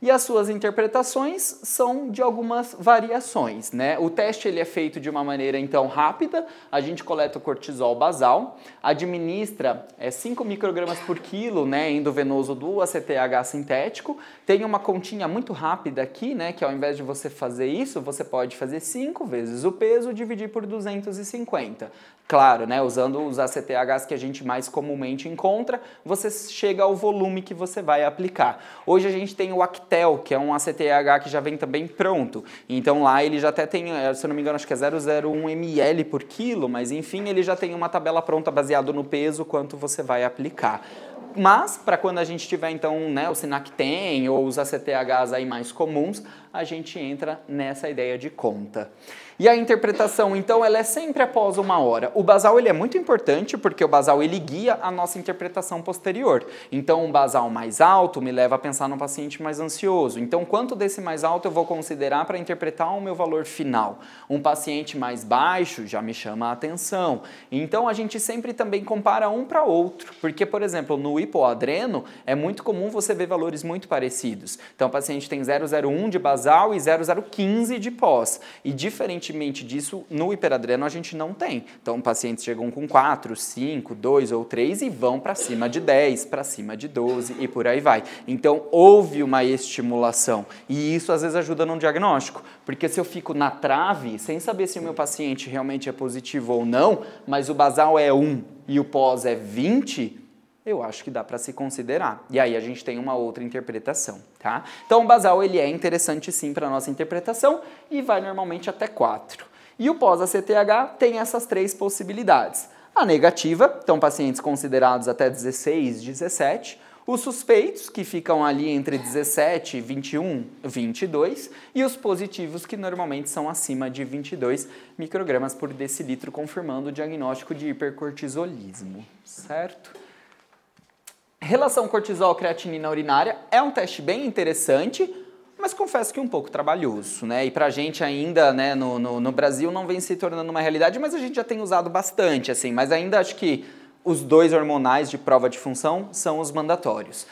E as suas interpretações são de algumas variações, né? O teste ele é feito de uma maneira então rápida, a gente coleta o cortisol basal, administra é, 5 microgramas por quilo, né, endovenoso do ACTH sintético, tem uma continha muito rápida aqui, né, que ao invés de você fazer isso, você pode fazer 5 vezes o peso dividir por 250. Claro, né, usando os ACTHs que a gente mais comumente encontra, você chega ao volume que você vai aplicar. Hoje a gente tem o Actel, que é um ACTH que já vem também pronto. Então lá ele já até tem, eh, se eu não me engano, acho que é 0,01 ml por quilo, mas enfim, ele já tem uma tabela pronta baseado no peso quanto você vai aplicar. Mas, para quando a gente tiver, então, né, o Sinacten ou os ACTHs aí mais comuns, a gente entra nessa ideia de conta. E a interpretação, então, ela é sempre após uma hora. O basal ele é muito importante porque o basal ele guia a nossa interpretação posterior. Então, um basal mais alto me leva a pensar num paciente mais ansioso. Então, quanto desse mais alto eu vou considerar para interpretar o meu valor final? Um paciente mais baixo já me chama a atenção. Então, a gente sempre também compara um para outro, porque, por exemplo, no hipoadreno é muito comum você ver valores muito parecidos. Então, o paciente tem 0,01 de basal e 0,015 de pós. E diferente diferentemente disso, no hiperadreno a gente não tem. Então, pacientes chegam com 4, 5, 2 ou 3 e vão para cima de 10, para cima de 12 e por aí vai. Então, houve uma estimulação e isso às vezes ajuda no diagnóstico, porque se eu fico na trave, sem saber se o meu paciente realmente é positivo ou não, mas o basal é 1 e o pós é 20, eu acho que dá para se considerar. E aí a gente tem uma outra interpretação, tá? Então o basal ele é interessante sim para nossa interpretação e vai normalmente até 4. E o pós-ACTH tem essas três possibilidades. A negativa, então pacientes considerados até 16, 17, os suspeitos, que ficam ali entre 17, 21, 22, e os positivos, que normalmente são acima de 22 microgramas por decilitro, confirmando o diagnóstico de hipercortisolismo, certo? Relação cortisol-creatinina urinária é um teste bem interessante, mas confesso que um pouco trabalhoso, né? E pra gente ainda, né, no, no, no, Brasil não vem se tornando uma realidade, mas a gente já tem usado bastante, assim, mas ainda acho que os dois hormonais de prova de função são os mandatórios.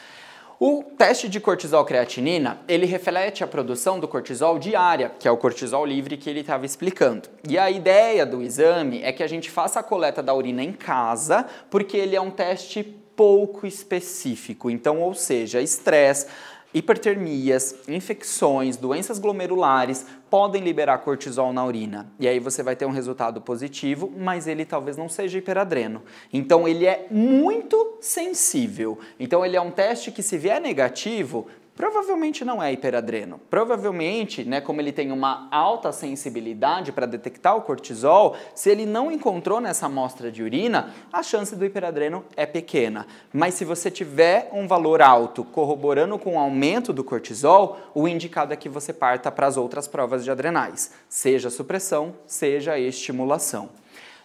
O teste de cortisol creatinina, ele reflete a produção do cortisol diária, que é o cortisol livre que ele estava explicando. E a ideia do exame é que a gente faça a coleta da urina em casa, porque ele é um teste pouco específico. Então, ou seja, estresse, hipertermias, infecções, doenças glomerulares podem liberar cortisol na urina. E aí você vai ter um resultado positivo, mas ele talvez não seja hiperadreno. Então ele é muito sensível. Então ele é um teste que se vier negativo, Provavelmente não é hiperadreno. Provavelmente, né, como ele tem uma alta sensibilidade para detectar o cortisol, se ele não encontrou nessa amostra de urina, a chance do hiperadreno é pequena. Mas se você tiver um valor alto corroborando com o aumento do cortisol, o indicado é que você parta para as outras provas de adrenais, seja supressão, seja estimulação.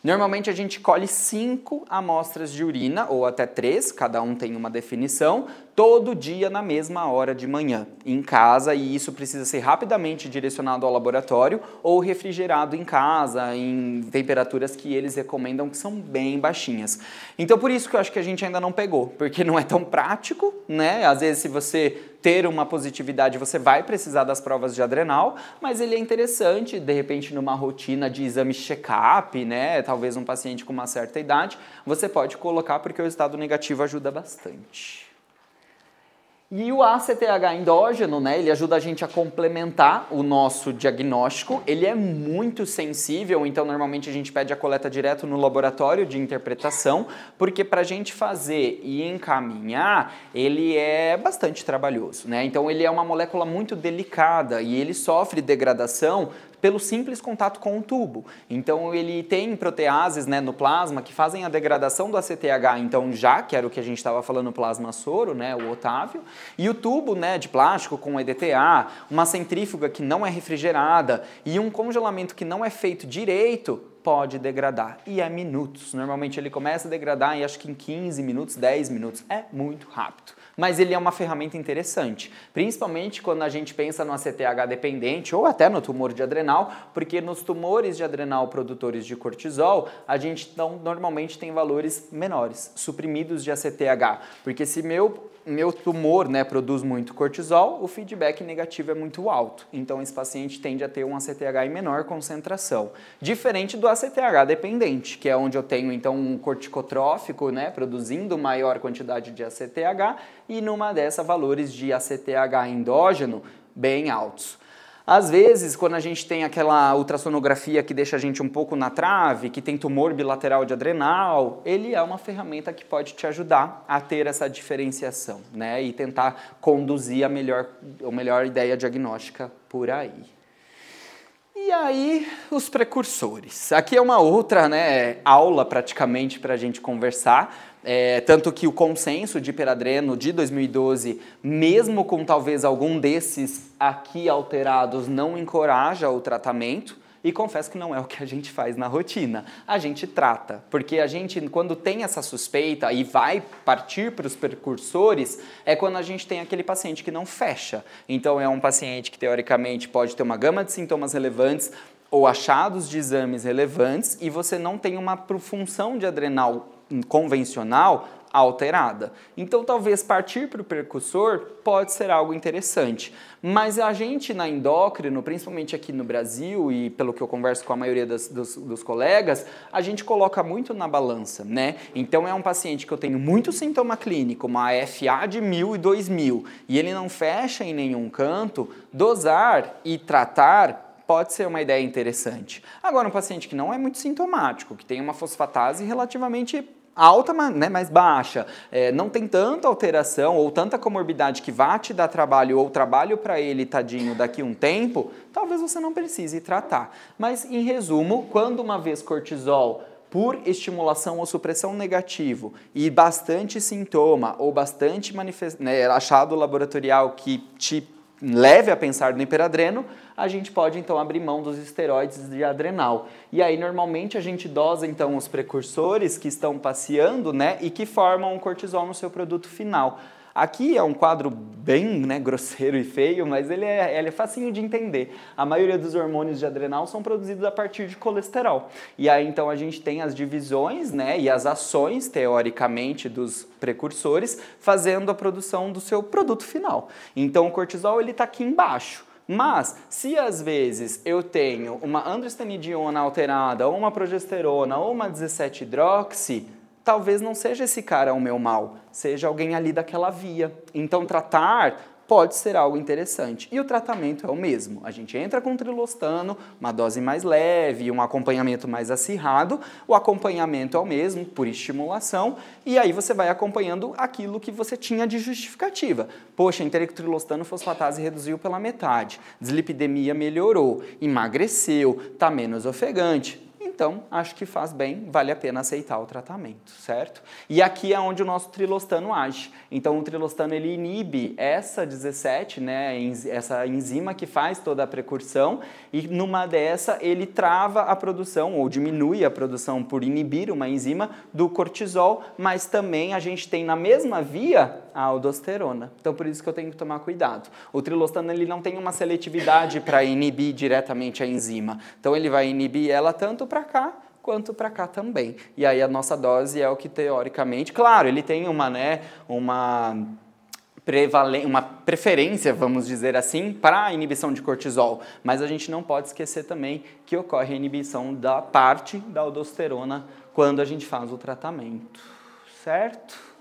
Normalmente a gente colhe cinco amostras de urina, ou até três, cada um tem uma definição, todo dia na mesma hora de manhã, em casa, e isso precisa ser rapidamente direcionado ao laboratório ou refrigerado em casa, em temperaturas que eles recomendam que são bem baixinhas. Então por isso que eu acho que a gente ainda não pegou, porque não é tão prático, né? Às vezes se você ter uma positividade, você vai precisar das provas de adrenal, mas ele é interessante, de repente, numa rotina de exame check-up, né? Talvez um paciente com uma certa idade, você pode colocar porque o estado negativo ajuda bastante. E o ACTH endógeno, né, ele ajuda a gente a complementar o nosso diagnóstico. Ele é muito sensível, então normalmente a gente pede a coleta direto no laboratório de interpretação, porque para a gente fazer e encaminhar, ele é bastante trabalhoso, né? Então ele é uma molécula muito delicada e ele sofre degradação pelo simples contato com o tubo. Então ele tem proteases né, no plasma que fazem a degradação do ACTH, então já, que era o que a gente estava falando plasma soro, né, o Otávio, e o tubo né, de plástico com EDTA, uma centrífuga que não é refrigerada e um congelamento que não é feito direito, pode degradar. E é minutos. Normalmente ele começa a degradar em acho que em 15 minutos, 10 minutos. É muito rápido. Mas ele é uma ferramenta interessante, principalmente quando a gente pensa no ACTH dependente ou até no tumor de adrenal, porque nos tumores de adrenal produtores de cortisol, a gente então, normalmente tem valores menores, suprimidos de ACTH. Porque se meu meu tumor né, produz muito cortisol, o feedback negativo é muito alto. Então, esse paciente tende a ter um ACTH em menor concentração. Diferente do ACTH dependente, que é onde eu tenho então um corticotrófico, né, produzindo maior quantidade de ACTH, e numa dessas valores de ACTH endógeno bem altos. Às vezes, quando a gente tem aquela ultrassonografia que deixa a gente um pouco na trave, que tem tumor bilateral de adrenal, ele é uma ferramenta que pode te ajudar a ter essa diferenciação, né? E tentar conduzir a melhor, a melhor ideia diagnóstica por aí. E aí, os precursores. Aqui é uma outra né, aula praticamente para a gente conversar, é, tanto que o consenso de Peradreno de 2012, mesmo com talvez algum desses aqui alterados, não encoraja o tratamento. E confesso que não é o que a gente faz na rotina. A gente trata, porque a gente, quando tem essa suspeita e vai partir para os precursores, é quando a gente tem aquele paciente que não fecha. Então, é um paciente que teoricamente pode ter uma gama de sintomas relevantes, ou achados de exames relevantes e você não tem uma função de adrenal convencional alterada. Então, talvez partir para o percussor pode ser algo interessante. Mas a gente na endócrino, principalmente aqui no Brasil e pelo que eu converso com a maioria das, dos, dos colegas, a gente coloca muito na balança, né? Então, é um paciente que eu tenho muito sintoma clínico, uma FA de mil e dois mil, e ele não fecha em nenhum canto, dosar e tratar pode ser uma ideia interessante. Agora, um paciente que não é muito sintomático, que tem uma fosfatase relativamente alta, né, mais baixa, é, não tem tanta alteração ou tanta comorbidade que vá te dar trabalho ou trabalho para ele, tadinho, daqui um tempo, talvez você não precise tratar. Mas, em resumo, quando uma vez cortisol por estimulação ou supressão negativo e bastante sintoma ou bastante né, achado laboratorial que te leve a pensar no hiperadreno, a gente pode então abrir mão dos esteroides de adrenal. E aí normalmente a gente dosa então os precursores que estão passeando, né, e que formam o cortisol no seu produto final. Aqui é um quadro bem né, grosseiro e feio, mas ele é, ele é facinho de entender. A maioria dos hormônios de adrenal são produzidos a partir de colesterol. E aí então a gente tem as divisões né, e as ações, teoricamente, dos precursores, fazendo a produção do seu produto final. Então o cortisol ele está aqui embaixo. Mas, se às vezes eu tenho uma androstenidiona alterada, ou uma progesterona, ou uma 17-hidroxi, talvez não seja esse cara o meu mal, seja alguém ali daquela via. Então, tratar pode ser algo interessante. E o tratamento é o mesmo. A gente entra com trilostano, uma dose mais leve, um acompanhamento mais acirrado. O acompanhamento é o mesmo, por estimulação, e aí você vai acompanhando aquilo que você tinha de justificativa. Poxa, entrei com trilostano, fosfatase reduziu pela metade, dislipidemia melhorou, emagreceu, está menos ofegante então acho que faz bem, vale a pena aceitar o tratamento, certo? E aqui é onde o nosso trilostano age. Então o trilostano ele inibe essa 17, né, essa enzima que faz toda a precursão e numa dessa ele trava a produção ou diminui a produção por inibir uma enzima do cortisol, mas também a gente tem na mesma via a aldosterona. Então por isso que eu tenho que tomar cuidado. O trilostano ele não tem uma seletividade para inibir diretamente a enzima. Então ele vai inibir ela tanto para cá quanto para cá também. E aí a nossa dose é o que teoricamente, claro, ele tem uma, né, uma prevalen uma preferência, vamos dizer assim, para a inibição de cortisol, mas a gente não pode esquecer também que ocorre a inibição da parte da aldosterona quando a gente faz o tratamento, certo?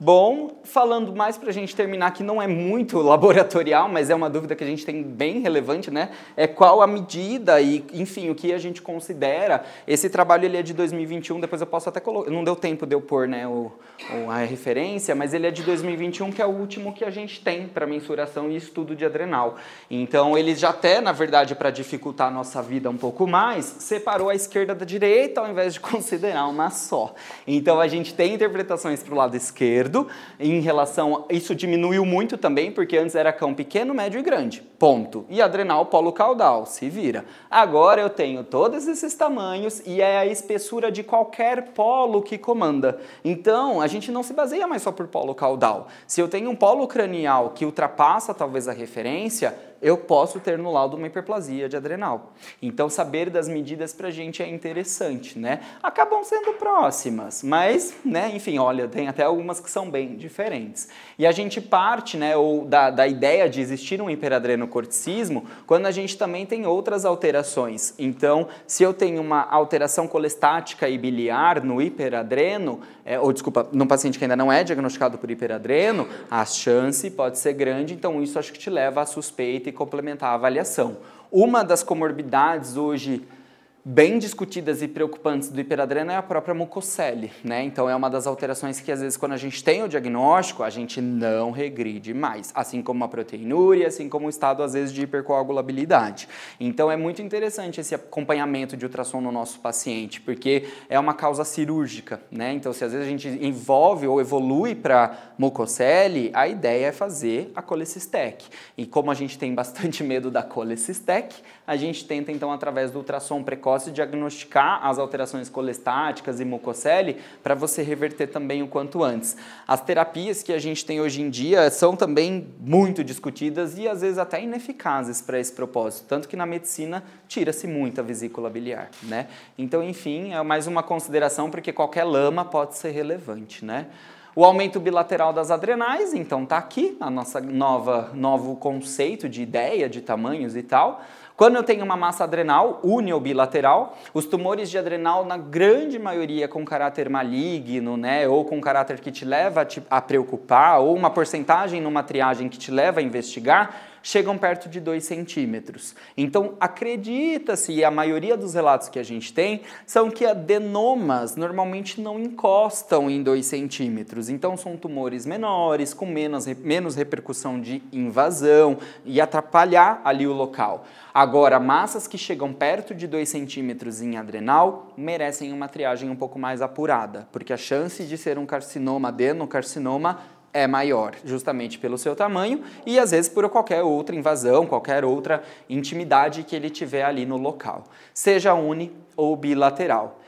Bom, falando mais para a gente terminar, que não é muito laboratorial, mas é uma dúvida que a gente tem bem relevante, né? É qual a medida e, enfim, o que a gente considera. Esse trabalho ele é de 2021, depois eu posso até colocar. Não deu tempo de eu pôr né, o, a referência, mas ele é de 2021, que é o último que a gente tem para mensuração e estudo de adrenal. Então, ele já até, na verdade, para dificultar a nossa vida um pouco mais, separou a esquerda da direita ao invés de considerar uma só. Então, a gente tem interpretações para o lado esquerdo esquerdo. Em relação, isso diminuiu muito também, porque antes era cão pequeno, médio e grande. Ponto. E adrenal polo caudal, se vira. Agora eu tenho todos esses tamanhos e é a espessura de qualquer polo que comanda. Então, a gente não se baseia mais só por polo caudal. Se eu tenho um polo cranial que ultrapassa talvez a referência, eu posso ter no laudo uma hiperplasia de adrenal. Então, saber das medidas para a gente é interessante, né? Acabam sendo próximas, mas, né, enfim, olha, tem até algumas que são bem diferentes. E a gente parte, né, ou da, da ideia de existir um hiperadrenocorticismo quando a gente também tem outras alterações. Então, se eu tenho uma alteração colestática e biliar no hiperadreno, é, ou desculpa, num paciente que ainda não é diagnosticado por hiperadreno, a chance pode ser grande, então isso acho que te leva à suspeita e complementar a avaliação. Uma das comorbidades hoje bem discutidas e preocupantes do hiperadreno é a própria mucocele, né? Então é uma das alterações que às vezes quando a gente tem o diagnóstico, a gente não regride mais, assim como a proteinúria, assim como o estado às vezes de hipercoagulabilidade. Então é muito interessante esse acompanhamento de ultrassom no nosso paciente, porque é uma causa cirúrgica, né? Então se às vezes a gente envolve ou evolui para mucocele, a ideia é fazer a colecistec. E como a gente tem bastante medo da colecistec, a gente tenta então através do ultrassom precoce diagnosticar as alterações colestáticas e mucocele para você reverter também o quanto antes. As terapias que a gente tem hoje em dia são também muito discutidas e às vezes até ineficazes para esse propósito, tanto que na medicina tira-se muita vesícula biliar, né? Então, enfim, é mais uma consideração porque qualquer lama pode ser relevante, né? O aumento bilateral das adrenais, então tá aqui a nossa nova novo conceito de ideia de tamanhos e tal. Quando eu tenho uma massa adrenal uni ou bilateral, os tumores de adrenal, na grande maioria, com caráter maligno, né, ou com caráter que te leva a, te, a preocupar, ou uma porcentagem numa triagem que te leva a investigar, chegam perto de 2 centímetros. Então, acredita-se, e a maioria dos relatos que a gente tem, são que adenomas normalmente não encostam em 2 centímetros. Então, são tumores menores, com menos, menos repercussão de invasão e atrapalhar ali o local. Agora, massas que chegam perto de 2 centímetros em adrenal merecem uma triagem um pouco mais apurada, porque a chance de ser um carcinoma, adenocarcinoma, é maior, justamente pelo seu tamanho e às vezes por qualquer outra invasão, qualquer outra intimidade que ele tiver ali no local, seja uni ou bilateral.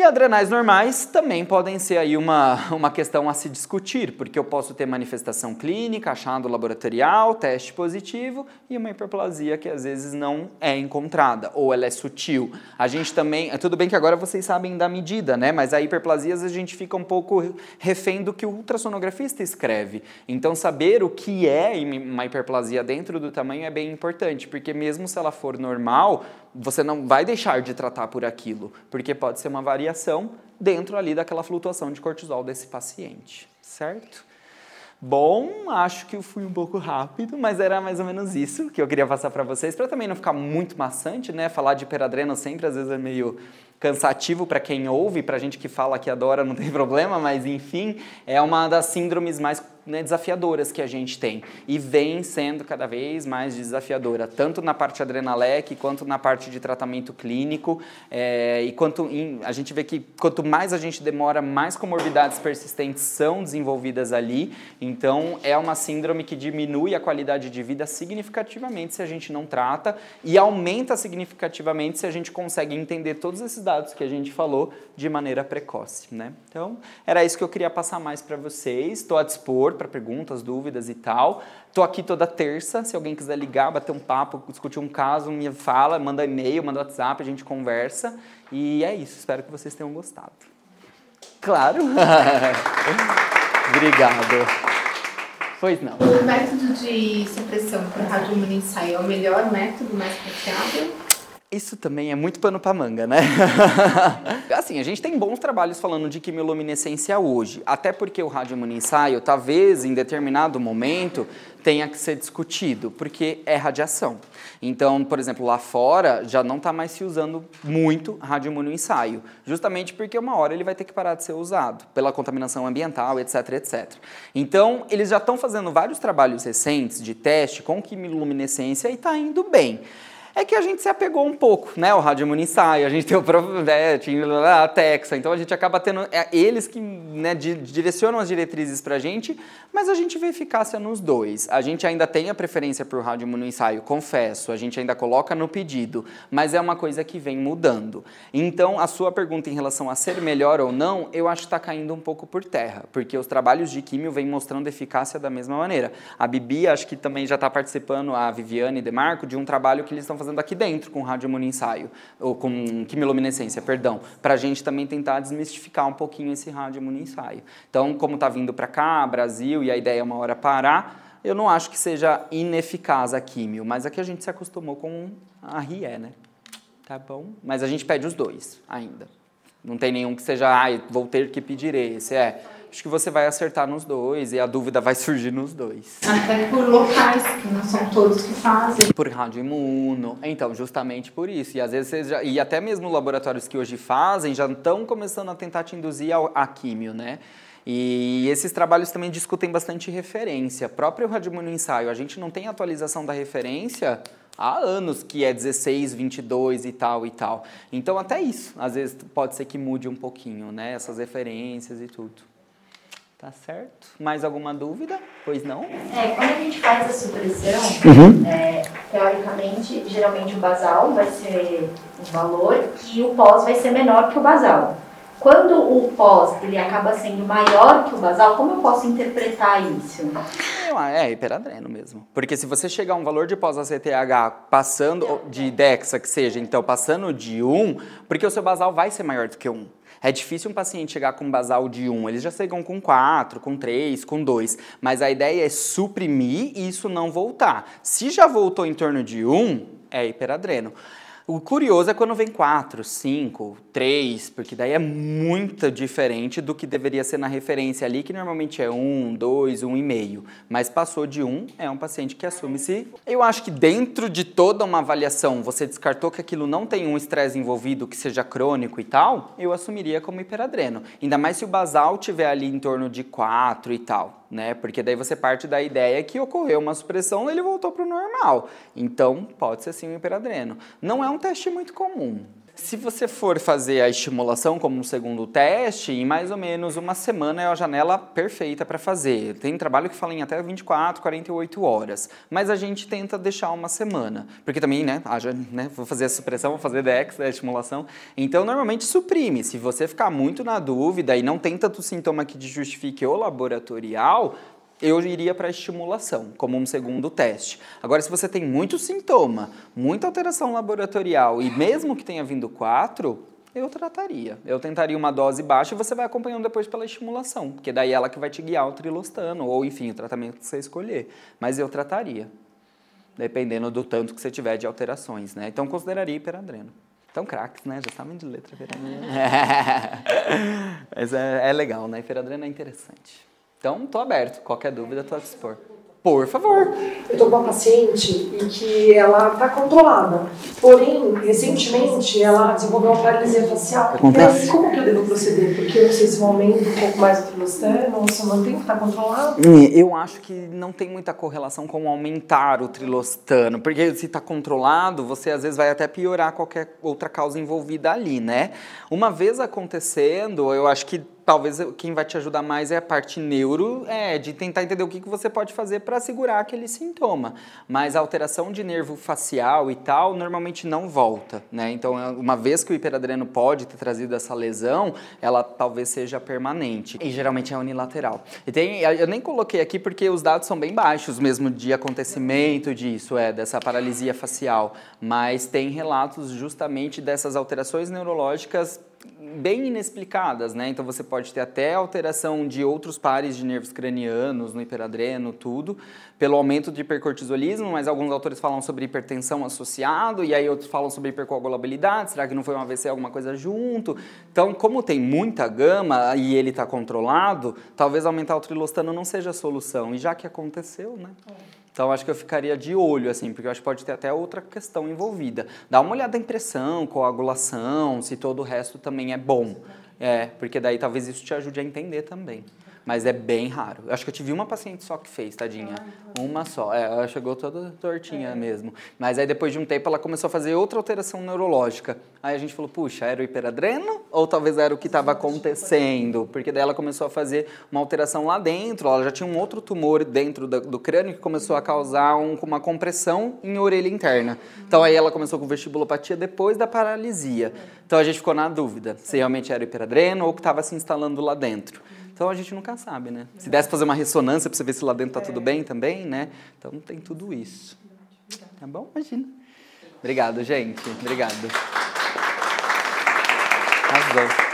E adrenais normais também podem ser aí uma, uma questão a se discutir, porque eu posso ter manifestação clínica, achado laboratorial, teste positivo e uma hiperplasia que às vezes não é encontrada, ou ela é sutil. A gente também, tudo bem que agora vocês sabem da medida, né? Mas a hiperplasia a gente fica um pouco refém do que o ultrassonografista escreve. Então saber o que é uma hiperplasia dentro do tamanho é bem importante, porque mesmo se ela for normal, você não vai deixar de tratar por aquilo, porque pode ser uma variação dentro ali daquela flutuação de cortisol desse paciente, certo? Bom, acho que eu fui um pouco rápido, mas era mais ou menos isso que eu queria passar para vocês, para também não ficar muito maçante, né? Falar de hiperadreno sempre às vezes é meio cansativo para quem ouve, para gente que fala que adora não tem problema, mas enfim, é uma das síndromes mais né, desafiadoras que a gente tem e vem sendo cada vez mais desafiadora, tanto na parte adrenalec quanto na parte de tratamento clínico. É, e quanto em, a gente vê que quanto mais a gente demora, mais comorbidades persistentes são desenvolvidas ali. Então, é uma síndrome que diminui a qualidade de vida significativamente se a gente não trata e aumenta significativamente se a gente consegue entender todos esses dados que a gente falou de maneira precoce. Né? Então, era isso que eu queria passar mais para vocês. Estou a dispor para perguntas, dúvidas e tal. Tô aqui toda terça, se alguém quiser ligar, bater um papo, discutir um caso, me fala, manda e-mail, manda WhatsApp, a gente conversa. E é isso, espero que vocês tenham gostado. Claro. Obrigado. Pois não. O método de supressão para radioimunoensaio é o melhor método, mais confiável? Isso também é muito pano para manga, né? assim, a gente tem bons trabalhos falando de quimioluminescência hoje, até porque o radioimunoensaio, talvez em determinado momento, tenha que ser discutido, porque é radiação. Então, por exemplo, lá fora já não está mais se usando muito radioimunoensaio, justamente porque uma hora ele vai ter que parar de ser usado, pela contaminação ambiental, etc, etc. Então, eles já estão fazendo vários trabalhos recentes de teste com quimiluminescência e está indo bem é que a gente se apegou um pouco, né? O Rádio Municai, a gente tem o Provet, a Texa, então a gente acaba tendo é, eles que né, direcionam as diretrizes para a gente, mas a gente vê eficácia nos dois. A gente ainda tem a preferência por Rádio Municai, confesso, a gente ainda coloca no pedido, mas é uma coisa que vem mudando. Então, a sua pergunta em relação a ser melhor ou não, eu acho que está caindo um pouco por terra, porque os trabalhos de químio vêm mostrando eficácia da mesma maneira. A Bibi, acho que também já está participando, a Viviane Demarco, de um trabalho que eles estão fazendo aqui dentro com radioimunoensaio, ou com quimiluminescência, perdão, para a gente também tentar desmistificar um pouquinho esse radioimunoensaio. Então, como está vindo para cá, Brasil, e a ideia é uma hora parar, eu não acho que seja ineficaz a químio, mas aqui a gente se acostumou com a RIE, né? Tá bom? Mas a gente pede os dois ainda. Não tem nenhum que seja, ah, vou ter que pedir esse. É, acho que você vai acertar nos dois e a dúvida vai surgir nos dois. Até por locais, que não são todos que fazem. Por rádio imuno. Então, justamente por isso. E às vezes você já, e até mesmo laboratórios que hoje fazem já estão começando a tentar te induzir ao, a químio, né? E esses trabalhos também discutem bastante referência. Próprio radioimuno ensaio, a gente não tem atualização da referência há anos que é 16, 22 e tal e tal. Então até isso, às vezes pode ser que mude um pouquinho, né? Essas referências e tudo. Tá certo? Mais alguma dúvida? Pois não? É, quando a gente faz a supressão, uhum. é, teoricamente, geralmente o basal vai ser um valor e o pós vai ser menor que o basal. Quando o pós ele acaba sendo maior que o basal, como eu posso interpretar isso? É hiperadreno mesmo. Porque se você chegar a um valor de pós-ACTH passando de DEXA, que seja, então passando de 1, porque o seu basal vai ser maior do que 1. É difícil um paciente chegar com basal de 1, eles já chegam com 4, com 3, com 2, mas a ideia é suprimir e isso não voltar. Se já voltou em torno de 1, é hiperadreno. O curioso é quando vem 4, 5, 3, porque daí é muito diferente do que deveria ser na referência ali, que normalmente é 1, 2, 1,5. Mas passou de 1, é um paciente que assume-se. Eu acho que dentro de toda uma avaliação, você descartou que aquilo não tem um estresse envolvido, que seja crônico e tal, eu assumiria como hiperadreno. Ainda mais se o basal tiver ali em torno de 4 e tal né? Porque daí você parte da ideia que ocorreu uma supressão e ele voltou para o normal. Então, pode ser sim um hiperadreno. Não é um teste muito comum. Se você for fazer a estimulação como um segundo teste, em mais ou menos uma semana é a janela perfeita para fazer. Tem trabalho que fala em até 24, 48 horas, mas a gente tenta deixar uma semana, porque também, né, haja, né vou fazer a supressão, vou fazer DEX, a estimulação, então normalmente suprime. Se você ficar muito na dúvida e não tem tanto sintoma que justifique o laboratorial, eu iria para estimulação, como um segundo teste. Agora, se você tem muito sintoma, muita alteração laboratorial e mesmo que tenha vindo quatro, eu trataria. Eu tentaria uma dose baixa e você vai acompanhando depois pela estimulação, porque daí é ela que vai te guiar o trilostano, ou enfim, o tratamento que você escolher. Mas eu trataria, dependendo do tanto que você tiver de alterações, né? Então, consideraria hiperadreno. Então, craques, né? Já sabem de letra. Mas é, é legal, né? Hiperadreno é interessante. Então, estou aberto. Qualquer dúvida, estou a dispor. Por favor. Eu estou com uma paciente e que ela está controlada. Porém, recentemente, ela desenvolveu uma paralisia facial. Acontece. Como que eu devo proceder? Porque eu não sei se aumenta um pouco mais o trilostano ou se mantém que está controlado. Eu acho que não tem muita correlação com aumentar o trilostano. Porque se está controlado, você às vezes vai até piorar qualquer outra causa envolvida ali, né? Uma vez acontecendo, eu acho que talvez quem vai te ajudar mais é a parte neuro, é, de tentar entender o que, que você pode fazer para segurar aquele sintoma. Mas a alteração de nervo facial e tal, normalmente não volta, né? Então, é, uma vez que o hiperadreno pode ter trazido essa lesão, ela talvez seja permanente. E geralmente é unilateral. E tem, eu nem coloquei aqui porque os dados são bem baixos mesmo de acontecimento disso, é, dessa paralisia facial. Mas tem relatos justamente dessas alterações neurológicas bem inexplicadas, né? Então você pode ter até alteração de outros pares de nervos cranianos no hiperadreno, tudo, pelo aumento de hipercortisolismo, mas alguns autores falam sobre hipertensão associado, e aí outros falam sobre hipercoagulabilidade, será que não foi um AVC alguma coisa junto? Então, como tem muita gama e ele está controlado, talvez aumentar o trilostano não seja a solução, e já que aconteceu, né? É. Então acho que eu ficaria de olho, assim, porque eu acho que pode ter até outra questão envolvida. Dá uma olhada em pressão, coagulação, se todo o resto também é bom. É, porque daí talvez isso te ajude a entender também. Mas é bem raro. Eu acho que eu tive uma paciente só que fez, tadinha. Ah, então. Uma só. É, ela chegou toda tortinha é. mesmo. Mas aí depois de um tempo ela começou a fazer outra alteração neurológica. Aí a gente falou, puxa, era o hiperadreno? Ou talvez era o que estava acontecendo? Porque daí ela começou a fazer uma alteração lá dentro. Ela já tinha um outro tumor dentro do, do crânio que começou a causar um, uma compressão em orelha interna. Então aí ela começou com vestibulopatia depois da paralisia. Então a gente ficou na dúvida se realmente era o hiperadreno ou que estava se instalando lá dentro. Então a gente nunca sabe, né? Se desse fazer uma ressonância para você ver se lá dentro tá tudo bem também, né? Então tem tudo isso. Tá bom? Imagina. Obrigado, gente. Obrigado. Arrasou.